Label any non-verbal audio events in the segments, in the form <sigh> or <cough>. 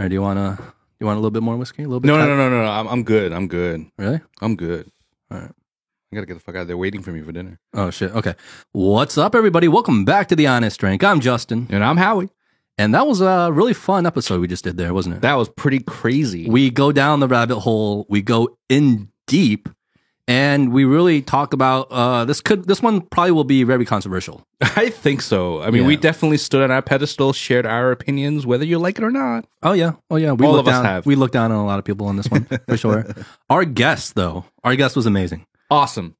Or do you wanna you want a little bit more whiskey? A little bit? No, no, no, no, no, no. I'm, I'm good. I'm good. Really? I'm good. All right. I gotta get the fuck out. They're waiting for me for dinner. Oh shit. Okay. What's up, everybody? Welcome back to the Honest Drink. I'm Justin, And I'm Howie. and that was a really fun episode we just did there, wasn't it? That was pretty crazy. we go down the rabbit hole. We go in deep, and we really talk about uh, this could this one probably will be very controversial. <laughs> I think so. I mean yeah. we definitely stood on our pedestal shared our opinions whether you like it or not. Oh yeah. Oh yeah. We all of down, us have. we looked down on a lot of people on this one for sure. <laughs> Our guest though our guest was amazing. Awesome.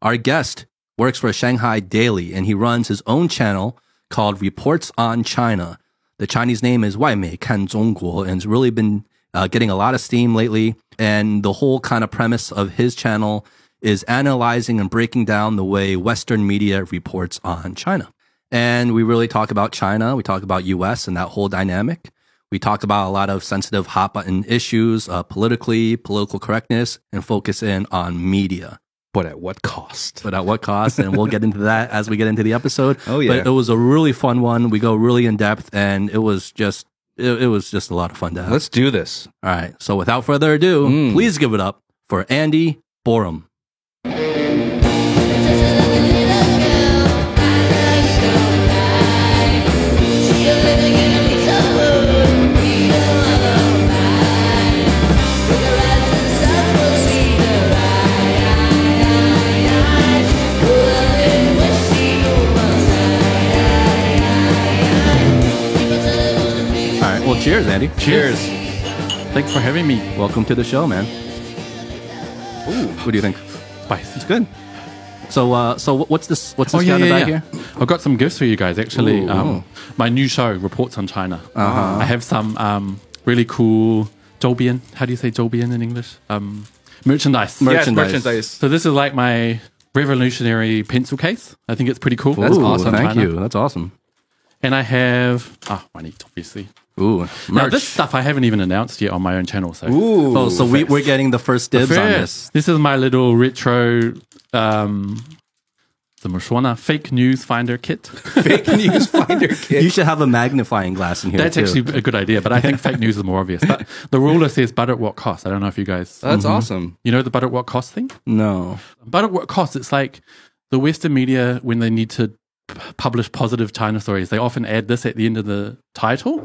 Our guest works for shanghai daily and he runs his own channel called reports on china. The chinese name is wai mei kan zhongguo and it's really been uh, getting a lot of steam lately. And the whole kind of premise of his channel is analyzing and breaking down the way Western media reports on China. And we really talk about China. We talk about US and that whole dynamic. We talk about a lot of sensitive hot button issues, uh, politically, political correctness, and focus in on media But at what cost? but at what cost? And we'll get into that as we get into the episode. <laughs> Oh, yeah. But it was a really fun one. We go really in depth, and it was just it, it was just a lot of fun to have. Let's do this. All right. So without further ado, Mm. please give it up for Andy Boreham. Well, cheers, Andy. Cheers. Thanks for having me. Welcome to the show, man. Ooh. What do you think? Spicy. It's good. So, uh, so what's this? What's this Oh guy yeah, yeah, yeah. here? I've got some gifts for you guys. Actually, Ooh. um, my new show, Reports on China. Uh-huh. I have some um, really cool Zhoubian. How do you say Zhoubian in English? Um, merchandise. Mer- Yes, Merchandise. merchandise. so this is like my revolutionary pencil case. I think it's pretty cool. That's Ooh, awesome. Thank China. you. That's awesome. And I have ah, I need obviously. Ooh, merch. now this stuff I haven't even announced yet on my own channel. So, Ooh, oh, so we, are getting the first dibs the first. on this. This is my little retro, um, the Mushwana fake news finder kit. <laughs> fake news finder <laughs> kit. You should have a magnifying glass in here. That's too. actually a good idea, but I think fake news is more obvious. But the ruler says, "But at what cost?" I don't know if you guys. That's mm-hmm. awesome. You know the "but at what cost" thing? No. But at what cost? It's like the Western media when they need to publish positive China stories, they often add this at the end of the title.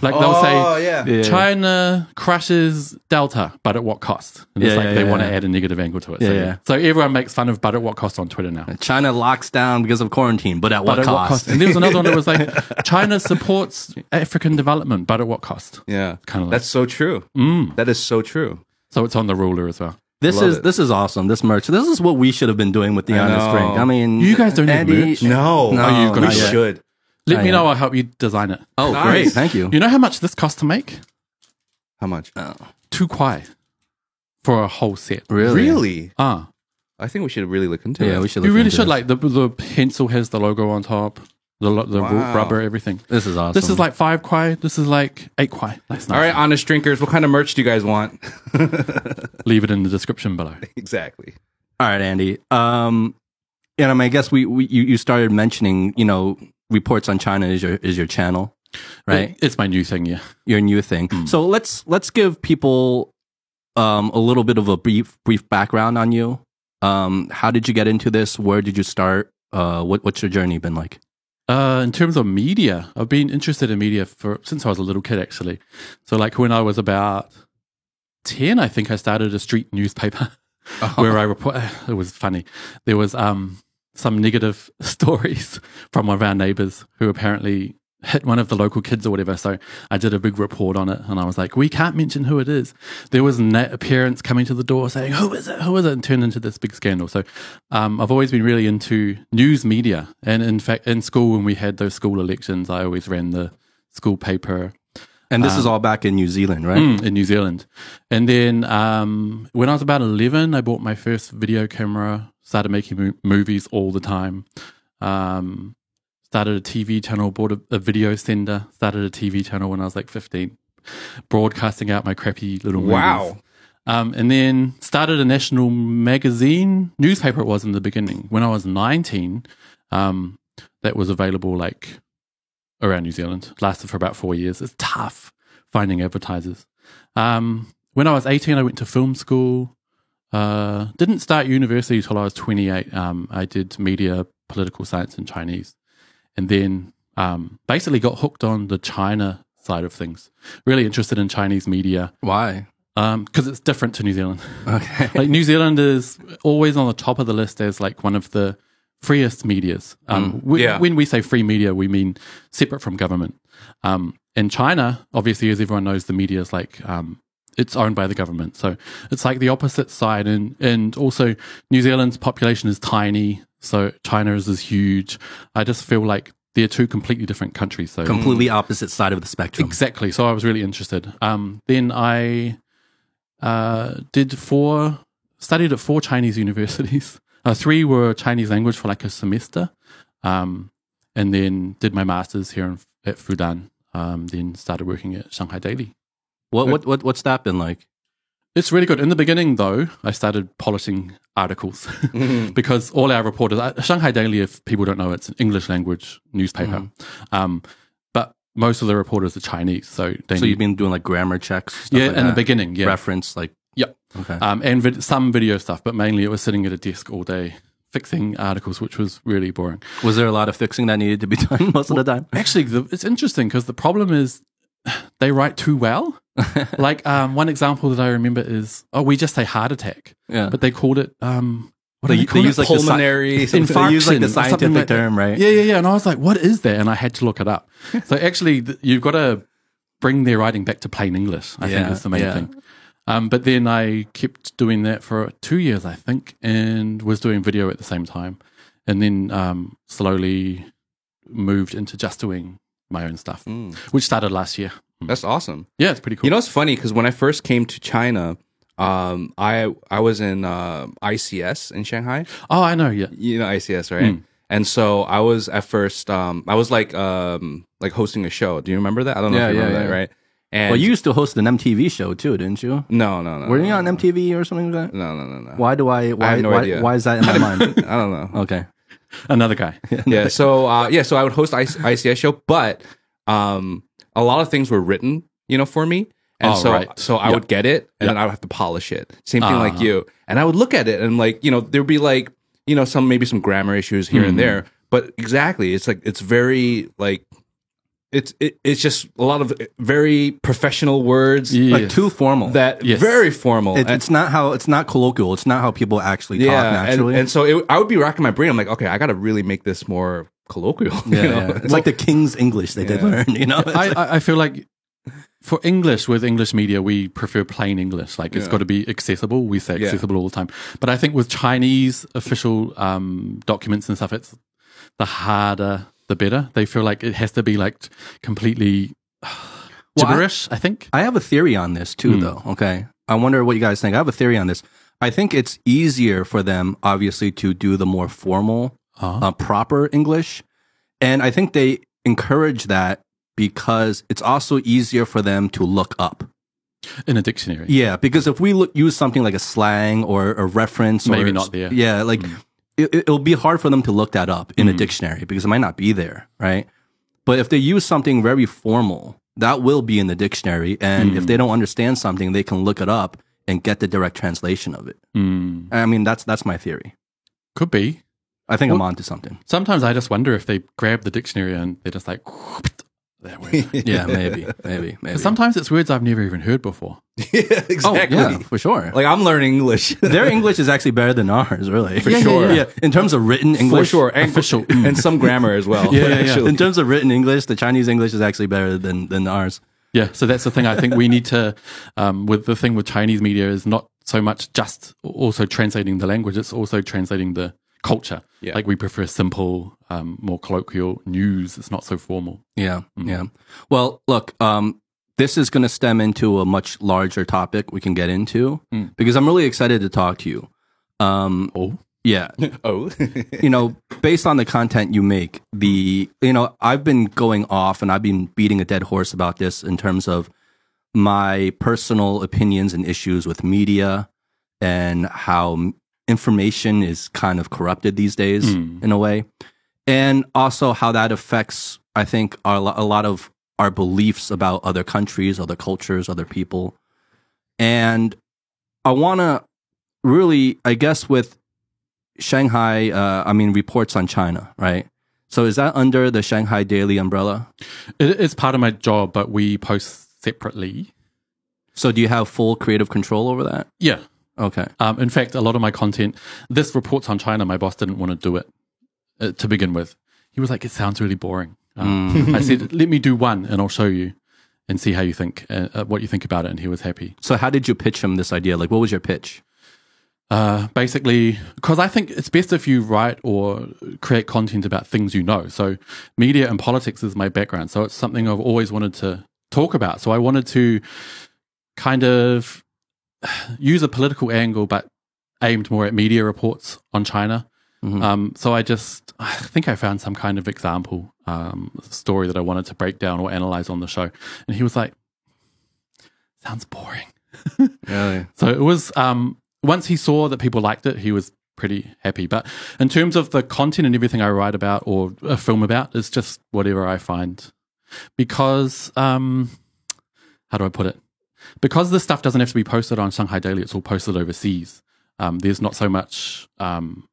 Like they'll say, Oh, yeah. Yeah. China crushes Delta, but at what cost? And it's Yeah, like yeah, they yeah. want to add a negative angle to it. so, Yeah, so everyone makes fun of but at what cost on Twitter now. China locks down because of quarantine, but at what at cost? what cost? And there was another one that was like, <laughs> China supports African development, but at what cost? Yeah. Kinda like- That's so true. Mm. That is so true. So it's on the ruler as well. This Love is it. this is awesome. This merch. This is what we should have been doing with the I honest know. drink. I mean, You guys don't have Andy, merch? No. No, you've we not yet. should. Let I me am. know. I'll help you design it. Oh, Nice. great! Thank you. You know how much this costs to make? How much? Oh, Two kwai for a whole set. really? Really? Ah, I think we should really look into Yeah, it. we should. you look really into should. this. Like the the pencil has the logo on top, the the Wow. rubber, everything. This is awesome. This is like five kwai. This is like eight kwai. That's nice. All right, honest drinkers, what kind of merch do you guys want? <laughs> Leave it in the description below. <laughs> exactly. all right, Andy. Um, and I mean, I guess we, we you, you started mentioning, you know, reports on China is your is your channel, right? It- it's my new thing. Yeah. your new thing. Hmm. So let's let's give people um, a little bit of a brief brief background on you. Um, how did you get into this? Where did you start? Uh, what what's your journey been like? Uh, in terms of media, I've been interested in media for since I was a little kid, actually. So, like when I was about ten, I think I started a street newspaper <laughs> where I report. <sighs> It was funny. There was um some negative <laughs> stories from one of our neighbors who apparently hit one of the local kids or whatever. So I did a big report on it, and I was like, "We can't mention who it is." There was na- parents coming to the door saying, "Who is it? Who is it?" and turned into this big scandal. So um, I've always been really into news media, and in fact, in school when we had those school elections, I always ran the school paper And this is all back in New Zealand, right? Mm, in New Zealand. And then um, when I was about 11, I bought my first video camera, started making mo- movies all the time. Um, started a TV channel, bought a, a video sender, started a TV channel when I was like 15, broadcasting out my crappy little movies. Wow. Um, and then started a national magazine, newspaper it was in the beginning. When I was 19, um, that was available like around New Zealand. Lasted for about four years. It's tough. finding advertisers. Um, when I was 18, I went to film school. Uh, didn't start university until I was 28. Um, I did media, political science, and Chinese. And then um, basically got hooked on the China side of things. Really interested in Chinese media Why? because it's different to New Zealand. Okay. <laughs> like New Zealand is always on the top of the list as like one of the freest medias. Um, we- yeah. When we say free media, we mean separate from government. Um, in China, obviously, as everyone knows, the media is like um, it's owned by the government. So it's like the opposite side. And and also New Zealand's population is tiny, so China is, is huge. I just feel like they're two completely different countries. So Completely opposite side of the spectrum. Exactly. So I was really interested. Um, then I uh, did four, studied at four Chinese <laughs> universities. Uh, three were Chinese language for like a semester, um, and then did my masters here in, at Fudan. Um, then started working at Shanghai Daily. What what what what's that been like? It's really good. In the beginning, though, I started polishing articles <laughs> because all our reporters, uh, Shanghai Daily, if people don't know, it's an English language newspaper. Um, but most of the reporters are Chinese, so they So need- you've been doing like grammar checks, stuff yeah, like in the beginning, yeah, reference like Yep. okay. um, and vid- some video stuff, but mainly it was sitting at a desk all day fixing articles, which was really boring. Was there a lot of fixing that needed to be <laughs> done most of the time? Actually, the, it's interesting because the problem is they write too well. <laughs> like um, one example that I remember is, oh, we just say heart attack, Yeah. but they called it um, what They- do they, they call use it? like the sci- Pulmonary. <laughs> They use like the scientific like term, right? Yeah, yeah, yeah. And I was like, what is that? And I had to look it up. <laughs> So actually, th- you've got to bring their writing back to plain English, I think Yeah, is the main yeah. thing. Um, but then I kept doing that for two years, I think, and was doing video at the same time. And then um, slowly moved into just doing my own stuff, Mm. which started last year. That's awesome. Yeah, it's pretty cool. You know, it's funny because when I first came to China, um, I I was in uh, ICS in Shanghai. oh, I know, yeah. You know ICS, right? Mm. And so I was at first, um, I was like, um, like hosting a show. Do you remember that? I don't know Yeah, if you yeah, remember yeah. that, right? And Well, you used to host an MTV show too, didn't you? no, no, no. Were no, you no, on no. MTV or something like that? No, no, no, no. Why do I? Why? have no why, idea. why is that in my <laughs> mind? I don't know. Okay. Another guy. <laughs> yeah. So uh, yeah, so I would host IC- ICS show, but um, a lot of things were written, you know, for me, and Oh, so right. so I Yeah. would get it, and Yeah. then I would have to polish it. Same thing like Uh-huh. you, and I would look at it, and like you know, there'd be like you know some maybe some grammar issues here Hmm. and there, but exactly, it's like it's very like. It's it, it's just a lot of very professional words Yeah. Like too formal. that Yes. very formal. It, and- it's not how it's not colloquial. It's not how people actually talk yeah, and, naturally. and so it, I would be racking my brain. I'm like, okay, I got to really make this more colloquial. <laughs> yeah, you know? yeah. It's like the King's English they did learn. You know, It's <laughs> I, like- I, I feel like for English with English media, we prefer plain English. Like it's Yeah. got to be accessible. We say Yeah. accessible all the time. But I think with Chinese official um, documents and stuff, it's the harder the better. They feel like it has to be like completely Well, I- gibberish. I, think. I have a theory on this too, though. Okay. I wonder what you guys think. I have a theory on this. I think it's easier for them, obviously, to do the more formal, Uh-huh. uh, proper English. And I think they encourage that because it's also easier for them to look up. in a dictionary. Yeah. Because if we look, use something like a slang or a reference, Maybe or, not there. Mm. Yeah. Like it, it'll be hard for them to look that up in a dictionary because it might not be there. Right. But if they use something very formal, that will be in the dictionary. And Mm. if they don't understand something, they can look it up and get the direct translation of it. Mm, I mean, that's that's my theory. could be. I think I'm onto something. Sometimes I just wonder if they grab the dictionary and they're just like. That word. <laughs> Yeah, maybe, maybe, <laughs> maybe. Sometimes it's words I've never even heard before. <laughs> yeah, oh, exactly. yeah, for sure. Like I'm learning English Their English is actually better than ours, really. For sure. Yeah, in terms of written English, for sure, and Official. and some grammar as well. Yeah, yeah, yeah. In terms of written English, the Chinese English is actually better than than ours. Yeah, so that's the thing. I think we need to, um, with the thing with Chinese media is not so much just also translating the language; it's also translating the culture. Yeah. Like we prefer simple, um, more colloquial news. It's not so formal. Yeah, yeah. Well, look, um, this is going to stem into a much larger topic we can get into because I'm really excited to talk to you. Um, Oh, yeah, <laughs> oh, you know, based on the content you make, the you know, I've been going off and I've been beating a dead horse about this in terms of my personal opinions and issues with media and how information is kind of corrupted these days in a way, and also how that affects, I think, a, a lot of our beliefs about other countries, other cultures, other people. And I want to really, I guess, with Shanghai, uh, I mean, reports on China, right? So is that under the Shanghai Daily umbrella? It, it's part of my job, but we post separately. So do you have full creative control over that? Yeah. Okay. Um, in fact, a lot of my content, this reports on China, my boss didn't want to do it uh, to begin with. He was like, it sounds really boring. Um, I said, <laughs> let me do one and I'll show you and see how you think, uh, uh, what you think about it. And he was happy. So how did you pitch him this idea? Like, what was your pitch? Uh, basically, because I think it's best if you write or create content about things you know. So, media and politics is my background. So, it's something I've always wanted to talk about. So, I wanted to kind of <sighs> use a political angle, but aimed more at media reports on China. Um, so, I just, <sighs> I think I found some kind of example um, story that I wanted to break down or analyze on the show. And he was like, sounds boring. <laughs> Really? So it was um once he saw that people liked it, he was pretty happy. But in terms of the content and everything I write about or a film about, it's just whatever I find. Because um how do I put it? Because this stuff doesn't have to be posted on Shanghai Daily, it's all posted overseas. Um, there's not so much um,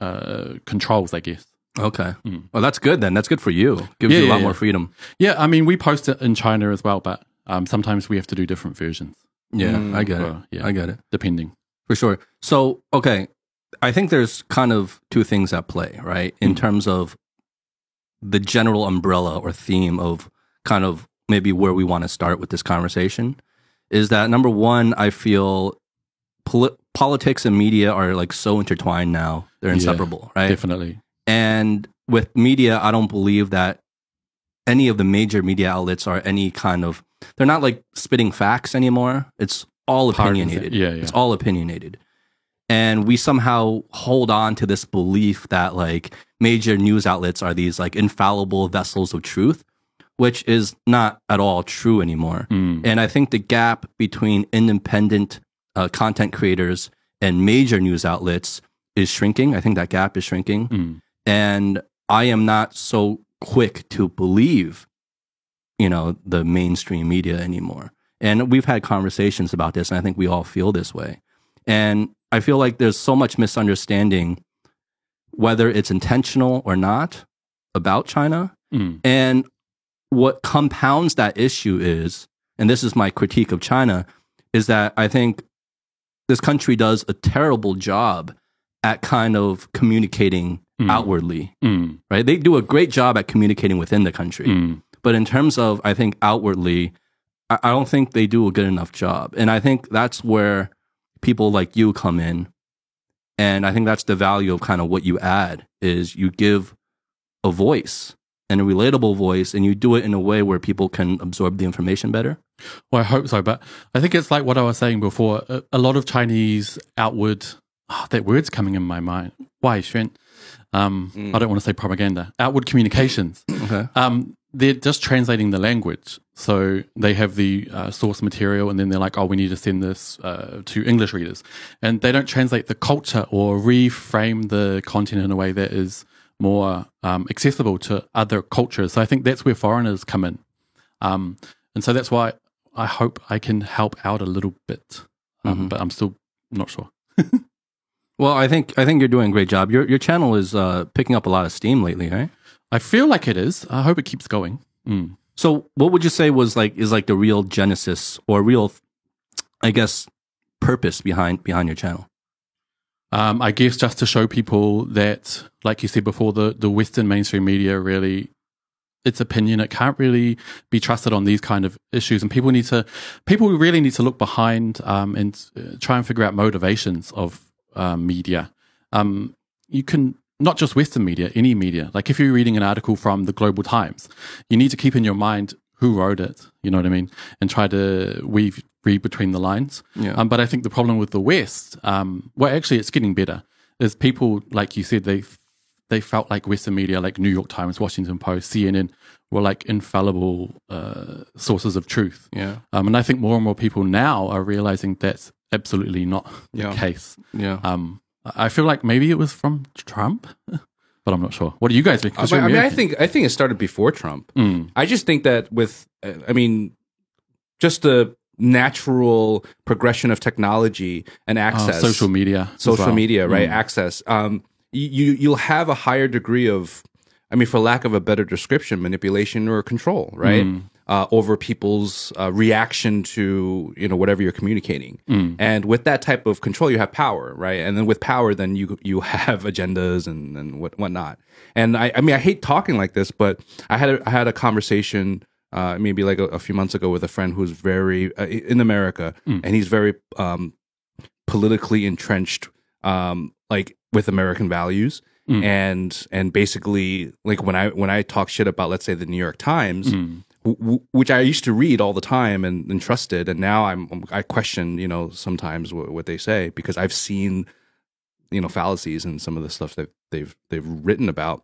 uh, controls, I guess. Okay. Mm. Well, that's good then. That's good for you. Gives Yeah, you a lot yeah, more yeah. freedom. Yeah, I mean, we post it in China as well, but um, sometimes we have to do different versions, Yeah, Mm, I get it. yeah. I get it. depending. For sure. So, okay, I think there's kind of two things at play, right? In terms of the general umbrella or theme of kind of maybe where we want to start with this conversation is that number one, I feel poli- politics and media are like so intertwined now; they're Yeah, inseparable, right? Definitely. And with media, I don't believe that any of the major media outlets are any kind of they're not like spitting facts anymore. It's all opinionated. Yeah, yeah. It's all opinionated. And we somehow hold on to this belief that like major news outlets are these like infallible vessels of truth, which is not at all true anymore. Mm. And I think the gap between independent uh, content creators and major news outlets is shrinking. I think that gap is shrinking. Mm. And I am not so quick to believe, you know, the mainstream media anymore. And we've had conversations about this, and I think we all feel this way. And I feel like there's so much misunderstanding, whether it's intentional or not, about China. Mm. And what compounds that issue is, and this is my critique of China, is that I think this country does a terrible job at kind of communicating Mm. outwardly, Mm. right? They do a great job at communicating within the country. Mm. But in terms of, I think, outwardly, I, I don't think they do a good enough job. And I think that's where people like you come in. And I think that's the value of kind of what you add is you give a voice and a relatable voice and you do it in a way where people can absorb the information better. Well, I hope so, but I think it's like what I was saying before. A, a lot of Chinese outward, oh, that word's coming in my mind. Waixuan? Um, I don't want to say propaganda. Outward communications. <laughs> Okay. Um, they're just translating the language. So they have the uh, source material, and then they're like, "Oh, we need to send this uh, to English readers," and they don't translate the culture or reframe the content in a way that is more um, accessible to other cultures. So I think that's where foreigners come in, um, and so that's why I hope I can help out a little bit, um, but I'm still not sure. <laughs> Well, I think I think you're doing a great job. Your your channel is uh, picking up a lot of steam lately, right? I feel like it is. I hope it keeps going. Mm. So, what would you say was like is like the real genesis or real, I guess, purpose behind behind your channel? Um, I guess just to show people that, like you said before, the, the Western mainstream media really, its opinion, it can't really be trusted on these kind of issues. And people need to, people really need to look behind um, and uh, try and figure out motivations of um, media. Um, you can, not just Western media, any media. Like if you're reading an article from the Global Times, you need to keep in your mind who wrote it, you know what I mean? And try to weave, read between the lines. Yeah. Um, but I think the problem with the West, um, well, actually, it's getting better. Is people like you said they they felt like Western media, like New York Times, Washington Post, CNN, were like infallible uh, sources of truth. Yeah. Um, and I think more and more people now are realizing that's absolutely not Yeah. the case. Yeah. Um, I feel like maybe it was from Trump <laughs> but I'm not sure. What do you guys think? 'Cause I mean, I think I think it started before Trump. Mm, I just think that with, uh, I mean, just the natural progression of technology and uh, access, social media, social well. media, right? Mm. Access. Um, you you'll have a higher degree of, I mean, for lack of a better description, manipulation or control, right? Mm. Uh, over people's uh, reaction to you know whatever you're communicating, Mm. and with that type of control, you have power, right? And then with power, then you you have <laughs> agendas and and what whatnot. And I, I mean, I hate talking like this, but I had a, I had a conversation uh, maybe like a, a few months ago with a friend who's very uh, in America, and he's very um, politically entrenched, um, like with American values, Mm. and and basically like when I when I talk shit about let's say the New York Times, Mm. w- w- which I used to read all the time and, and trusted, and now I'm I question you know sometimes what, what they say because I've seen you know fallacies in some of the stuff that they've they've written about.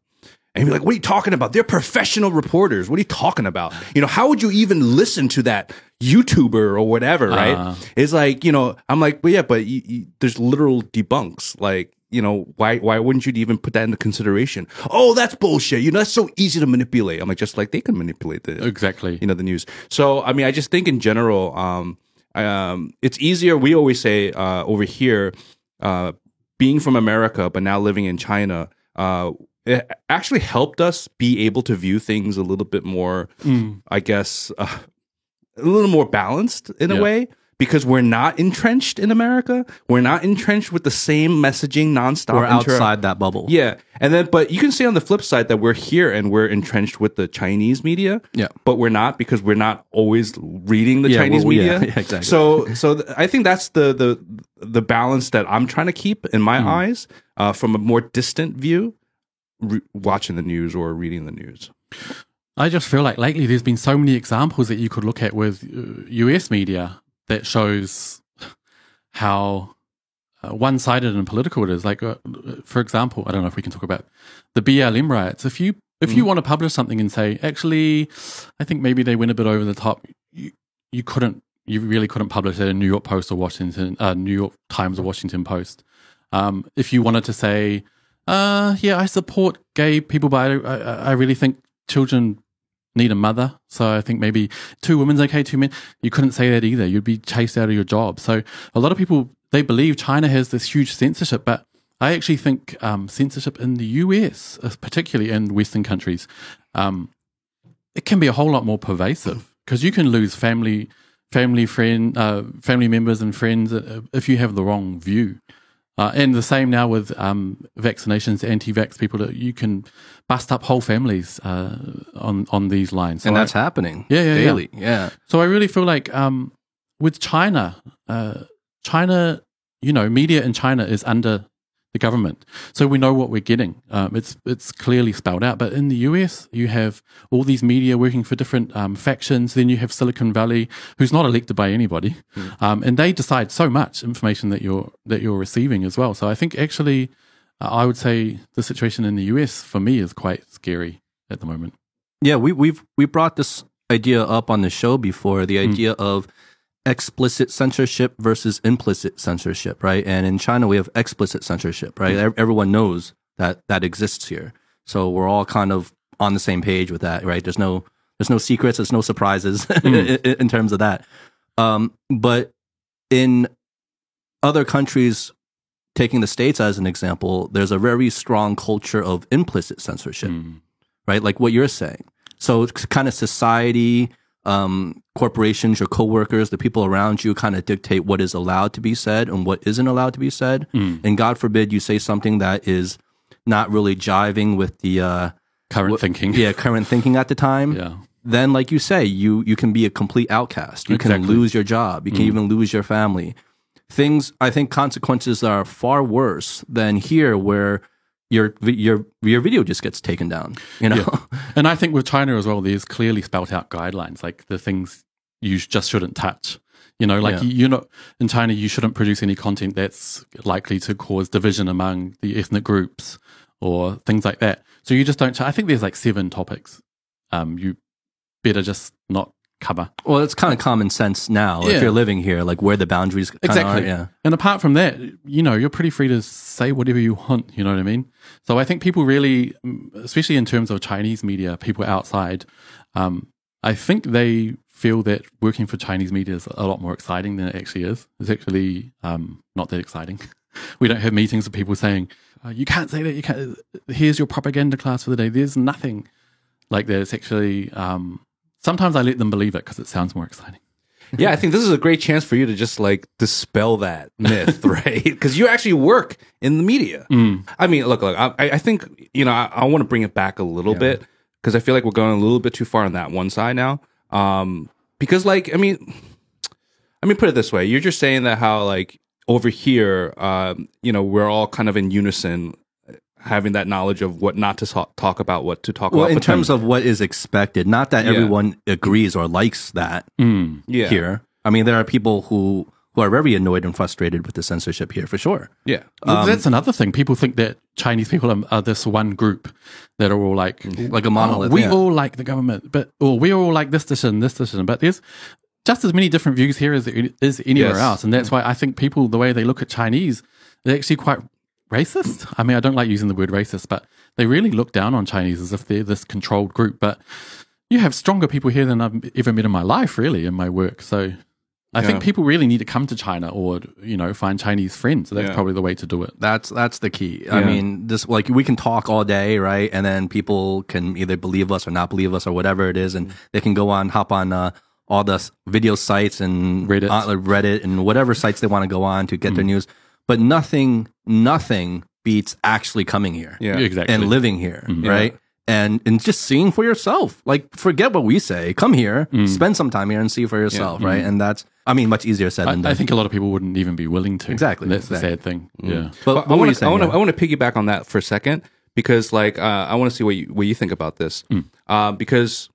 And you're like, what are you talking about? They're professional reporters. What are you talking about? You know, how would you even listen to that YouTuber or whatever, right? Uh. it's like, you know, I'm like, well, yeah, but you, you, there's literal debunks. Like, you know, why why wouldn't you even put that into consideration? Oh, that's bullshit. You know, that's so easy to manipulate. I'm like, just like they can manipulate the Exactly. you know the news. So I mean, I just think in general, um, um, it's easier. We always say uh, over here, uh, being from America but now living in China, uh, it actually helped us be able to view things a little bit more, Mm. I guess, uh, a little more balanced in Yeah. a way. Because we're not entrenched in America, we're not entrenched with the same messaging nonstop. We're inter- outside that bubble. yeah, and then but you can say on the flip side that we're here and we're entrenched with the Chinese media. Yeah. but we're not because we're not always reading the Yeah, Chinese well, media. <laughs> yeah, exactly. So, so th- I think that's the the the balance that I'm trying to keep in my eyes uh, from a more distant view, re- watching the news or reading the news. I just feel like lately there's been so many examples that you could look at with uh, US media that shows how uh, one-sided and political it is. Like, uh, for example, I don't know if we can talk about the BLM riots. If you if you want to publish something and say, actually, I think maybe they went a bit over the top, you, you couldn't, you really couldn't publish it in New York Post or Washington, uh, New York Times or Washington Post. Um, if you wanted to say, uh, yeah, I support gay people, but I, I, I really think children need a mother. So I think maybe two women's okay, two men. You couldn't say that either. You'd be chased out of your job. So a lot of people they believe China has this huge censorship, but I actually think um, censorship in the US, uh, particularly in Western countries, um, it can be a whole lot more pervasive <laughs> because you can lose family, family friend, uh, family members and friends uh, if you have the wrong view. Uh, and the same now with um, vaccinations, anti-vax people. That you can bust up whole families uh, on on these lines, and So I- that's happening. Yeah, yeah, yeah. daily. Yeah. so I really feel like um, with China, uh, China, you know, media in China is under the government, so we know what we're getting. Um, it's it's clearly spelled out. But in the US, you have all these media working for different um, factions. Then you have Silicon Valley, who's not elected by anybody, um, and they decide so much information that you're that you're receiving as well. So I think actually, uh, I would say the situation in the US for me is quite scary at the moment. Yeah, we we've we brought this idea up on the show before, the idea of explicit censorship versus implicit censorship, right? And in China we have explicit censorship, right? Ev- Everyone knows that that exists here. So we're all kind of on the same page with that, right? There's no there's no secrets, there's no surprises <laughs> in, in terms of that. Um, but in other countries, taking the states as an example, there's a very strong culture of implicit censorship Mm. right? Like what you're saying. So it's kind of society, um, corporations, your coworkers, the people around you kind of dictate what is allowed to be said and what isn't allowed to be said. And God forbid you say something that is not really jiving with the, uh, Current thinking, yeah, current thinking at the time. yeah. Then, like you say, you, you can be a complete outcast. You can lose your job. You can even lose your family. Things, I think consequences are far worse than here where your, your, your video just gets taken down, you know? <laughs> And I think with China as well, there's clearly spelt out guidelines, like the things you just shouldn't touch. You know, like Yeah. you, you're not in China, you shouldn't produce any content that's likely to cause division among the ethnic groups or things like that. So you just don't. I think there's like seven topics. Um, you better just not cover. Well, it's kind of common sense now if you're living here, like where the boundaries Exactly. Are, yeah. And apart from that, you know, you're pretty free to say whatever you want. You know what I mean? So I think people really, mm, especially in terms of Chinese media, people outside, um, I think they feel that working for Chinese media is a lot more exciting than it actually is. It's actually um, not that exciting. <laughs> we don't have meetings of people saying, uh, "You can't say that. You can't." Here's your propaganda class for the day. There's nothing like that. It's actually. Um, sometimes I let them believe it because it sounds more exciting. yeah, I think this is a great chance for you to just like dispel that <laughs> myth, right? Because you actually work in the media. I mean, look, look, I, I think you know I, I want to bring it back a little bit because I feel like we're going a little bit too far on that one side now. Um, because like, I mean, I mean, put it this way: you're just saying that how like over here, um, you know, we're all kind of in unison. Having that knowledge of what not to talk, talk about, what to talk Well, about, in but then- terms of what is expected, not that Yeah. everyone agrees or likes that mm. yeah, here. I mean, there are people who who are very annoyed and frustrated with the censorship here for sure. yeah, Well, um, that's another thing. People think that Chinese people are, are this one group that are all like, mm-hmm. Like a "Oh, monolith. we yeah. all like the government, but or we all like this decision, this decision. But there's just as many different views here as there is anywhere Yes. else, and that's mm-hmm. why I think people the way they look at Chinese, they're actually quite racist. I mean, I don't like using the word racist, but they really look down on Chinese as if they're this controlled group. But you have stronger people here than I've ever met in my life, really, in my work. So. I Yeah. think people really need to come to China or, you know, find Chinese friends. So that's Yeah. probably the way to do it. That's that's the key. I mean, this like we can talk all day, right? And then people can either believe us or not believe us or whatever it is, and they can go on, hop on uh, all the video sites and Reddit. uh, Reddit and whatever sites they want to go on to get their Mm. news. But nothing, nothing beats actually coming here yeah, Exactly. and living here, Mm-hmm. right? And and just seeing for yourself. Like forget what we say. Come here, spend some time here, and see for yourself, right? And that's I mean much easier said Mm. I, than done. I think a lot of people wouldn't even be willing to. Exactly, That's exactly. the sad thing. Yeah. but, But I want to I want to yeah? I want to piggyback on that for a second because like uh, I want to see what you what you think about this uh, because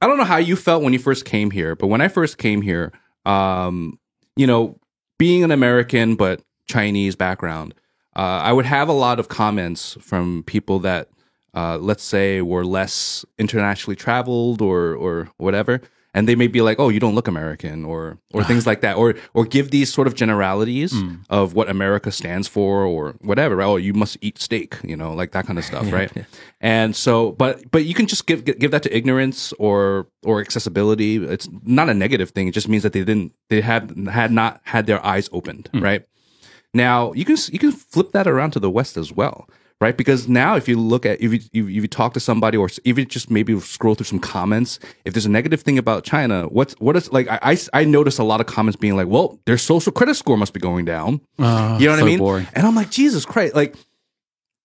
I don't know how you felt when you first came here, but when I first came here, um, you know, being an American but Chinese background, uh, I would have a lot of comments from people that uh, let's say were less internationally traveled or or whatever and they may be like oh you don't look american or or things like that or or give these sort of generalities hmm. of what america stands for or whatever. Right? oh you must eat steak you know like that kind of <laughs> stuff right? And so but but you can just give give that to ignorance or or accessibility. It's not a negative thing. It just means that they didn't they had had not had their eyes opened hmm. right? Now you can you can flip that around to the West as well, right? Because now if you look at if you if you talk to somebody or even just maybe scroll through some comments, if there's a negative thing about China, what's what is like I I, I notice a lot of comments being like, well, their social credit score must be going down. Ah, you know what so I mean? boring. And I'm like, Jesus Christ, like.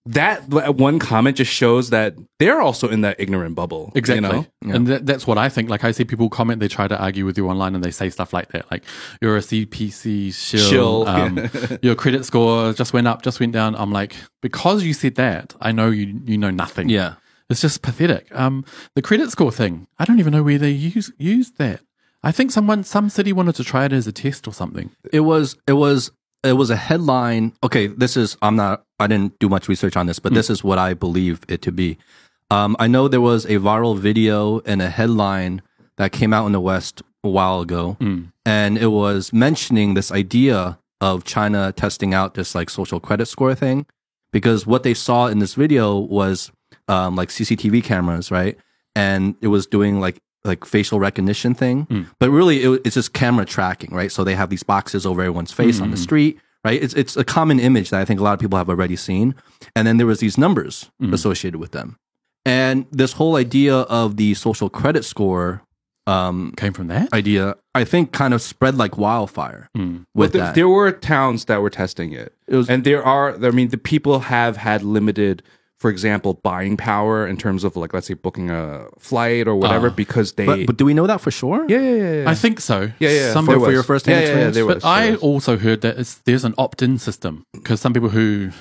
That one comment just shows that they're also in that ignorant bubble. Exactly. You know? And that, that's what I think. Like, I see people comment, they try to argue with you online and they say stuff like that. Like, you're a CPC shill. Shill, Um, <laughs> your credit score just went up, just went down. I'm like, because you said that, I know you, you know nothing. yeah. It's just pathetic. Um, the credit score thing, I don't even know where they use used that. I think someone, some city wanted to try it as a test or something. It was it was it was a headline. Okay, this is I'm not I didn't do much research on this, but this is what I believe it to be. Um, I know there was a viral video and a headline that came out in the West a while ago, and it was mentioning this idea of China testing out this like social credit score thing, because what they saw in this video was um, like CCTV cameras, right? And it was doing like like facial recognition thing, mm. but really it, it's just camera tracking, right? So they have these boxes over everyone's face on the mm. street, right? It's it's a common image that I think a lot of people have already seen, and then there was these numbers mm. associated with them, and this whole idea of the social credit score um, Came from that? idea, I think, kind of spread like wildfire with But th- that. there were towns that were testing it. It was- and there are, I mean, the people have had limited, for example, buying power in terms of like, let's say, booking a flight or whatever, Ah. because they. but, but do we know that for sure? yeah, yeah, yeah, yeah. I think so. yeah, yeah. Some there for your first-hand yeah, yeah, yeah, there But was, I was. also heard that it's, there's an opt-in system because some people who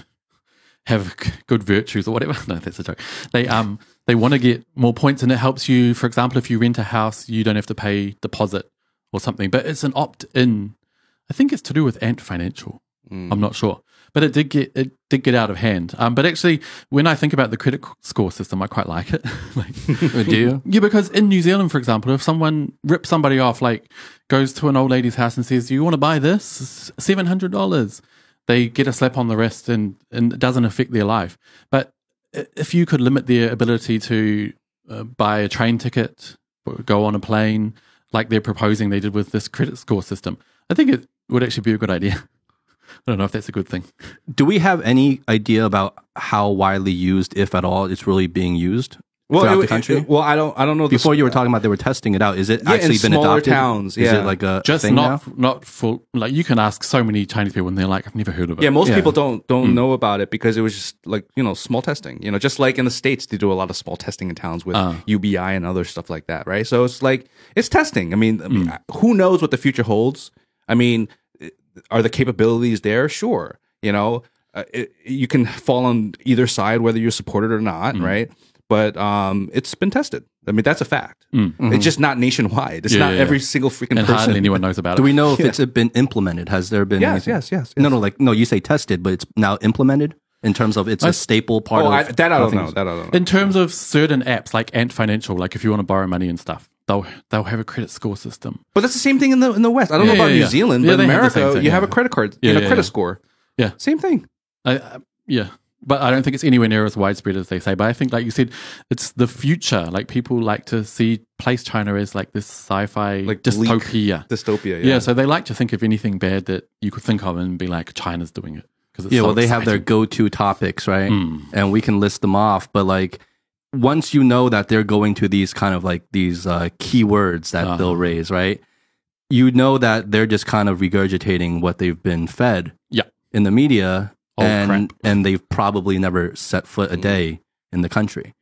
have good virtues or whatever. <laughs> No, that's a joke. They um they want to get more points, and it helps you. For example, if you rent a house, you don't have to pay deposit or something. But it's an opt-in. I think it's to do with Ant Financial. I'm not sure, but it did get it did get out of hand. Um, but actually, when I think about the credit score system, I quite like it. <laughs> like, Do you? yeah, because in New Zealand, for example, if someone rips somebody off, like goes to an old lady's house and says, "Do you want to buy this? Seven hundred dollars," they get a slap on the wrist, and and it doesn't affect their life. But if you could limit their ability to uh, buy a train ticket, or go on a plane, like they're proposing they did with this credit score system, I think it would actually be a good idea. I don't know if that's a good thing. Do we have any idea about how widely used, if at all, it's really being used throughout it- the country? it- well, I don't. I don't know. Before sp- you were talking about they were testing it out. Is it Yeah, actually in been smaller adopted? towns, Is yeah. it like a Just thing not now? not full. Like you can ask so many Chinese people, and they're like, "I've never heard of it." Yeah, most Yeah. people don't don't Hmm. know about it because it was just like you know small testing. You know, just like in the states, they do a lot of small testing in towns with Uh. UBI and other stuff like that, right? So it's like it's testing. I mean, I mean Hmm. who knows what the future holds? I mean, are the capabilities there? Sure. You know, uh, it, you can fall on either side whether you support it or not, Hmm. right? But um, it's been tested. I mean, that's a fact. It's just not nationwide. It's. Yeah, not yeah, every yeah. single freaking and person. hardly anyone knows about it. Do we know if it's been implemented? Has there been? Yes, anything? yes, yes, No, no. Like no, you say tested, but it's now implemented in terms of it's a staple part Oh, of. I, that I don't know. That I don't know. In terms of certain apps like Ant Financial, like if you want to borrow money and stuff, they'll they'll have a credit score system. But that's the same thing in the in the West. I don't Yeah, know about yeah, New yeah. Zealand, Yeah, but in they have the same America, thing, you have a credit card, Yeah, you know, yeah, credit yeah. score. Yeah. Same thing. I, I, yeah, but I don't think it's anywhere near as widespread as they say. But I think, like you said, it's the future. Like people like to see place China as like this sci-fi Like bleak dystopia. Dystopia. Yeah. Yeah. so they like to think of anything bad that you could think of and be like, China's doing it because Yeah, so well, they have their go-to topics, right? Mm. And we can list them off, but like once you know that they're going to these kind of like these uh, keywords that Uh-huh. they'll raise, right? You know that they're just kind of regurgitating what they've been fed Yeah. in the media, Old and crap. and they've probably never set foot a day in the country.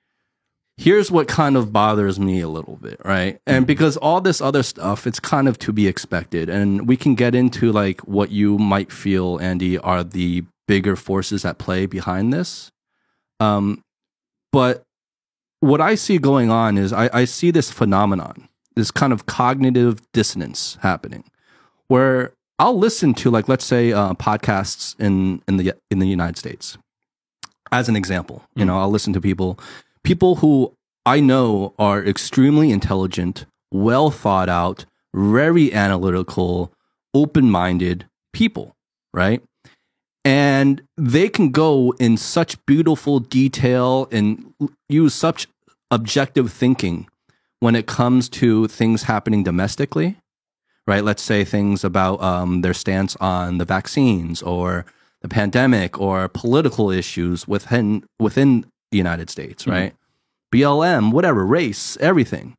Here's what kind of bothers me a little bit, right? And because all this other stuff, it's kind of to be expected. And we can get into like what you might feel, Andy, are the bigger forces at play behind this. Um, but what I see going on is I, I see this phenomenon, this kind of cognitive dissonance happening, where I'll listen to like let's say uh, podcasts in in the in the United States, as an example. You know, I'll listen to people people who I know are extremely intelligent, well thought out, very analytical, open minded people, right? And they can go in such beautiful detail and use such objective thinking when it comes to things happening domestically, right? Let's say things about um, their stance on the vaccines or the pandemic or political issues within within the United States, right? BLM, whatever, race, everything.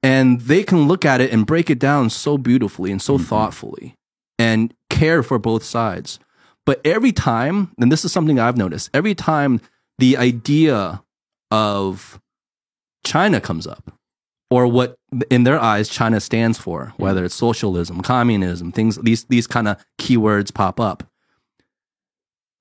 And they can look at it and break it down so beautifully and so thoughtfully and care for both sides. But every time, and this is something I've noticed, every time the idea of China comes up, or what in their eyes China stands for, hmm. whether it's socialism, communism, things these these kind of keywords pop up.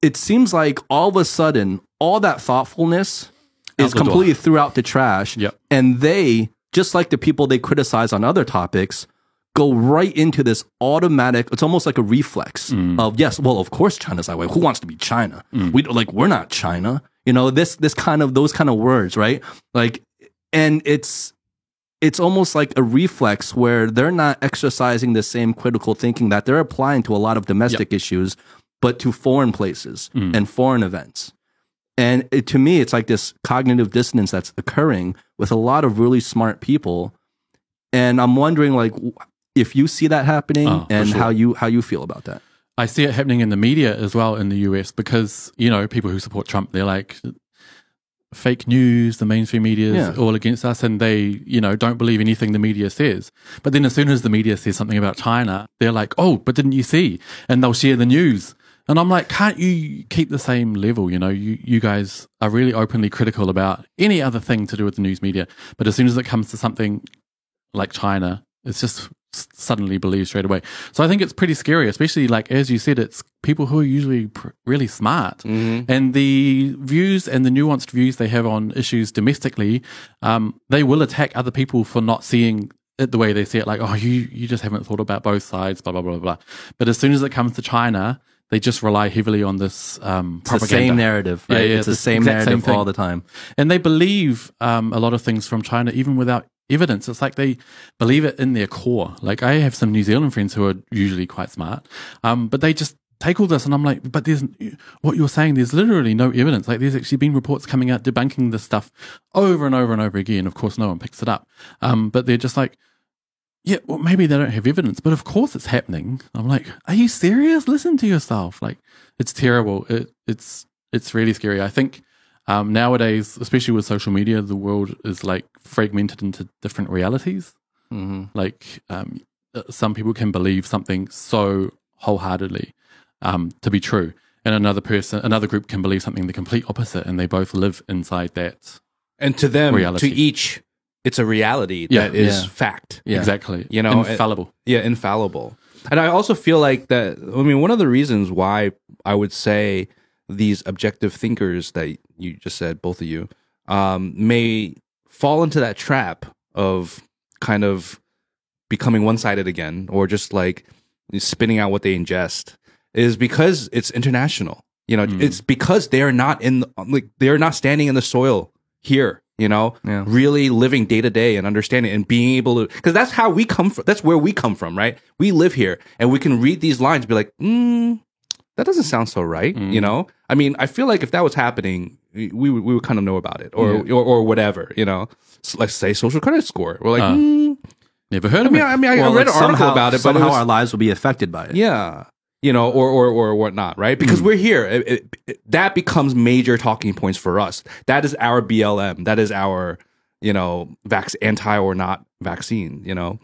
It seems like all of a sudden all that thoughtfulness is completely threw out the trash. Yep. And they, just like the people they criticize on other topics, go right into this automatic, it's almost like a reflex Mm. of, yes, well, of course China's that way. Who wants to be China? We like, we're not China. You know, this, this kind of, those kind of words, right? Like, and it's, it's almost like a reflex where they're not exercising the same critical thinking that they're applying to a lot of domestic issues, but to foreign places and foreign events. And it, to me, it's like this cognitive dissonance that's occurring with a lot of really smart people. And I'm wondering, like, if you see that happening Oh, and sure. how you how you feel about that. I see it happening in the media as well in the US because, you know, people who support Trump, they're like fake news, the mainstream media is Yeah. all against us and they, you know, don't believe anything the media says. But then as soon as the media says something about China, they're like, oh, but didn't you see? And they'll share the news. And I'm like, can't you keep the same level? You know, you, you guys are really openly critical about any other thing to do with the news media. But as soon as it comes to something like China, it's just suddenly believed straight away. So I think it's pretty scary, especially like as you said, it's people who are usually pr- really smart, Mm-hmm. and the views and the nuanced views they have on issues domestically, um, they will attack other people for not seeing it the way they see it. Like, oh, you you just haven't thought about both sides, blah blah blah blah. But as soon as it comes to China, they just rely heavily on this um, It's the propaganda. same narrative, Yeah, right? yeah, it's the it's the same same narrative thing. all the time. and they believe um, a lot of things from China even without evidence. It's like they believe it in their core. Like I have some New Zealand friends who are usually quite smart, um, but they just take all this, and I'm like, but there's what you're saying. There's literally no evidence. Like there's actually been reports coming out debunking this stuff over and over and over again. Of course, no one picks it up, um, but they're just like. Yeah, well, maybe they don't have evidence, but of course it's happening. I'm like, are you serious? Listen to yourself. Like, it's terrible. It, it's it's really scary. I think um, nowadays, especially with social media, the world is like fragmented into different realities. hmm Like, um, uh, some people can believe something so wholeheartedly um, to be true, and another person, another group can believe something the complete opposite, and they both live inside that. And to them, Reality. to each, it's a reality Yeah. that is Yeah. fact. Yeah. Exactly, You know, infallible. Yeah, infallible. And I also feel like that. I mean, one of the reasons why I would say these objective thinkers that you just said, both of you, um, may fall into that trap of kind of becoming one sided again or just like spinning out what they ingest is because it's international. You know, it's because they're not in, like, they're not standing in the soil here, you know, Yeah. really living day to day and understanding and being able to, because that's how we come from. That's where we come from, right? We live here and we can read these lines be like, mm, that doesn't sound so right. You know, I mean, I feel like if that was happening, we we would, we would kind of know about it or, or, or whatever, you know, S- let's say social credit score. We're like, Uh, mm, Never heard I of mean, it. I mean, I, Well, read an article somehow- about it, but it was, our lives will be affected by it. yeah, you know, or or or whatnot, right? Because we're here. It, it, it- that becomes major talking points for us. That is our BLM. That is our, you know, vac- anti or not vaccine. You know,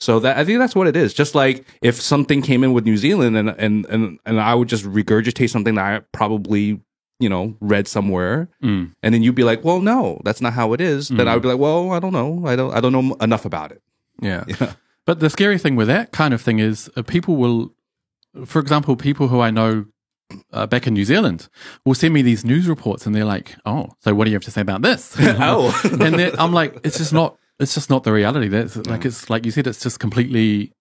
so that I think that's what it is. Just like if something came in with New Zealand and and and and I would just regurgitate something that I probably you know read somewhere, Mm. and then you'd be like, well, no, that's not how it is. Then I would be like, well, I don't know. I don't I don't know enough about it. <laughs> Yeah. But the scary thing with that kind of thing is uh, people will, for example, people who I know uh, back in New Zealand will send me these news reports and they're like, oh, so what do you have to say about this? <laughs> Oh. <laughs> and I'm like, it's just not, it's just not the reality. That's like, it's like you said, it's just completely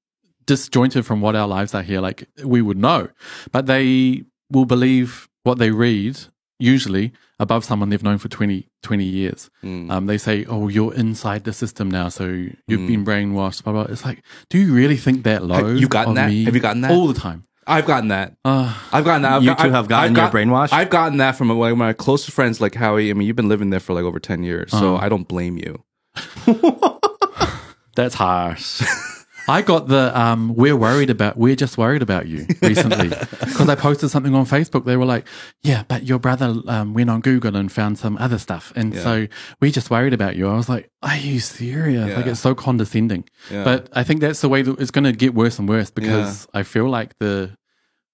disjointed from what our lives are here. Like we would know, but they will believe what they read usually above someone they've known for 20, 20 years. Mm. Um, they say, "Oh, you're inside the system now, so you've been brainwashed." Blah blah. It's like, do you really think that low? Have you gotten of that? me? Have you gotten that? all the time? I've gotten that. Uh, I've gotten that. I've You got- two I've- have gotten I've your got- brainwashed? I've gotten that from one of my closest friends, like Howie. I mean, you've been living there for like over ten years, so Uh-huh. I don't blame you. <laughs> that's harsh. <laughs> I got the um, we're worried about we're just worried about you <laughs> recently because I posted something on Facebook. They were like, "Yeah, but your brother um, went on Google and found some other stuff, and so we just worried about you." I was like, "Are you serious?" Like it's so condescending. Yeah. But I think that's the way that it's going to get worse and worse because I feel like the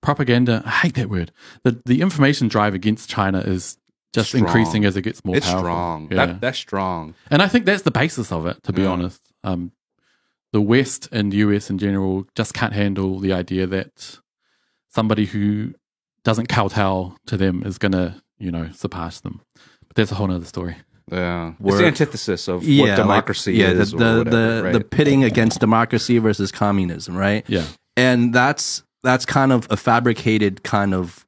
propaganda. I hate that word. The the information drive against China is just Strong. increasing as it gets more it's powerful. strong. Yeah. That, that's strong. And I think that's the basis of it, to be Yeah. honest. Um, the West and the US in general just can't handle the idea that somebody who doesn't kowtow to them is going to, you know, surpass them. But that's a whole other story. Yeah, it's the antithesis of Yeah, what like- democracy yeah, is. the or the whatever, the, right? the pitting against democracy versus communism, right? Yeah. and that's that's kind of a fabricated kind of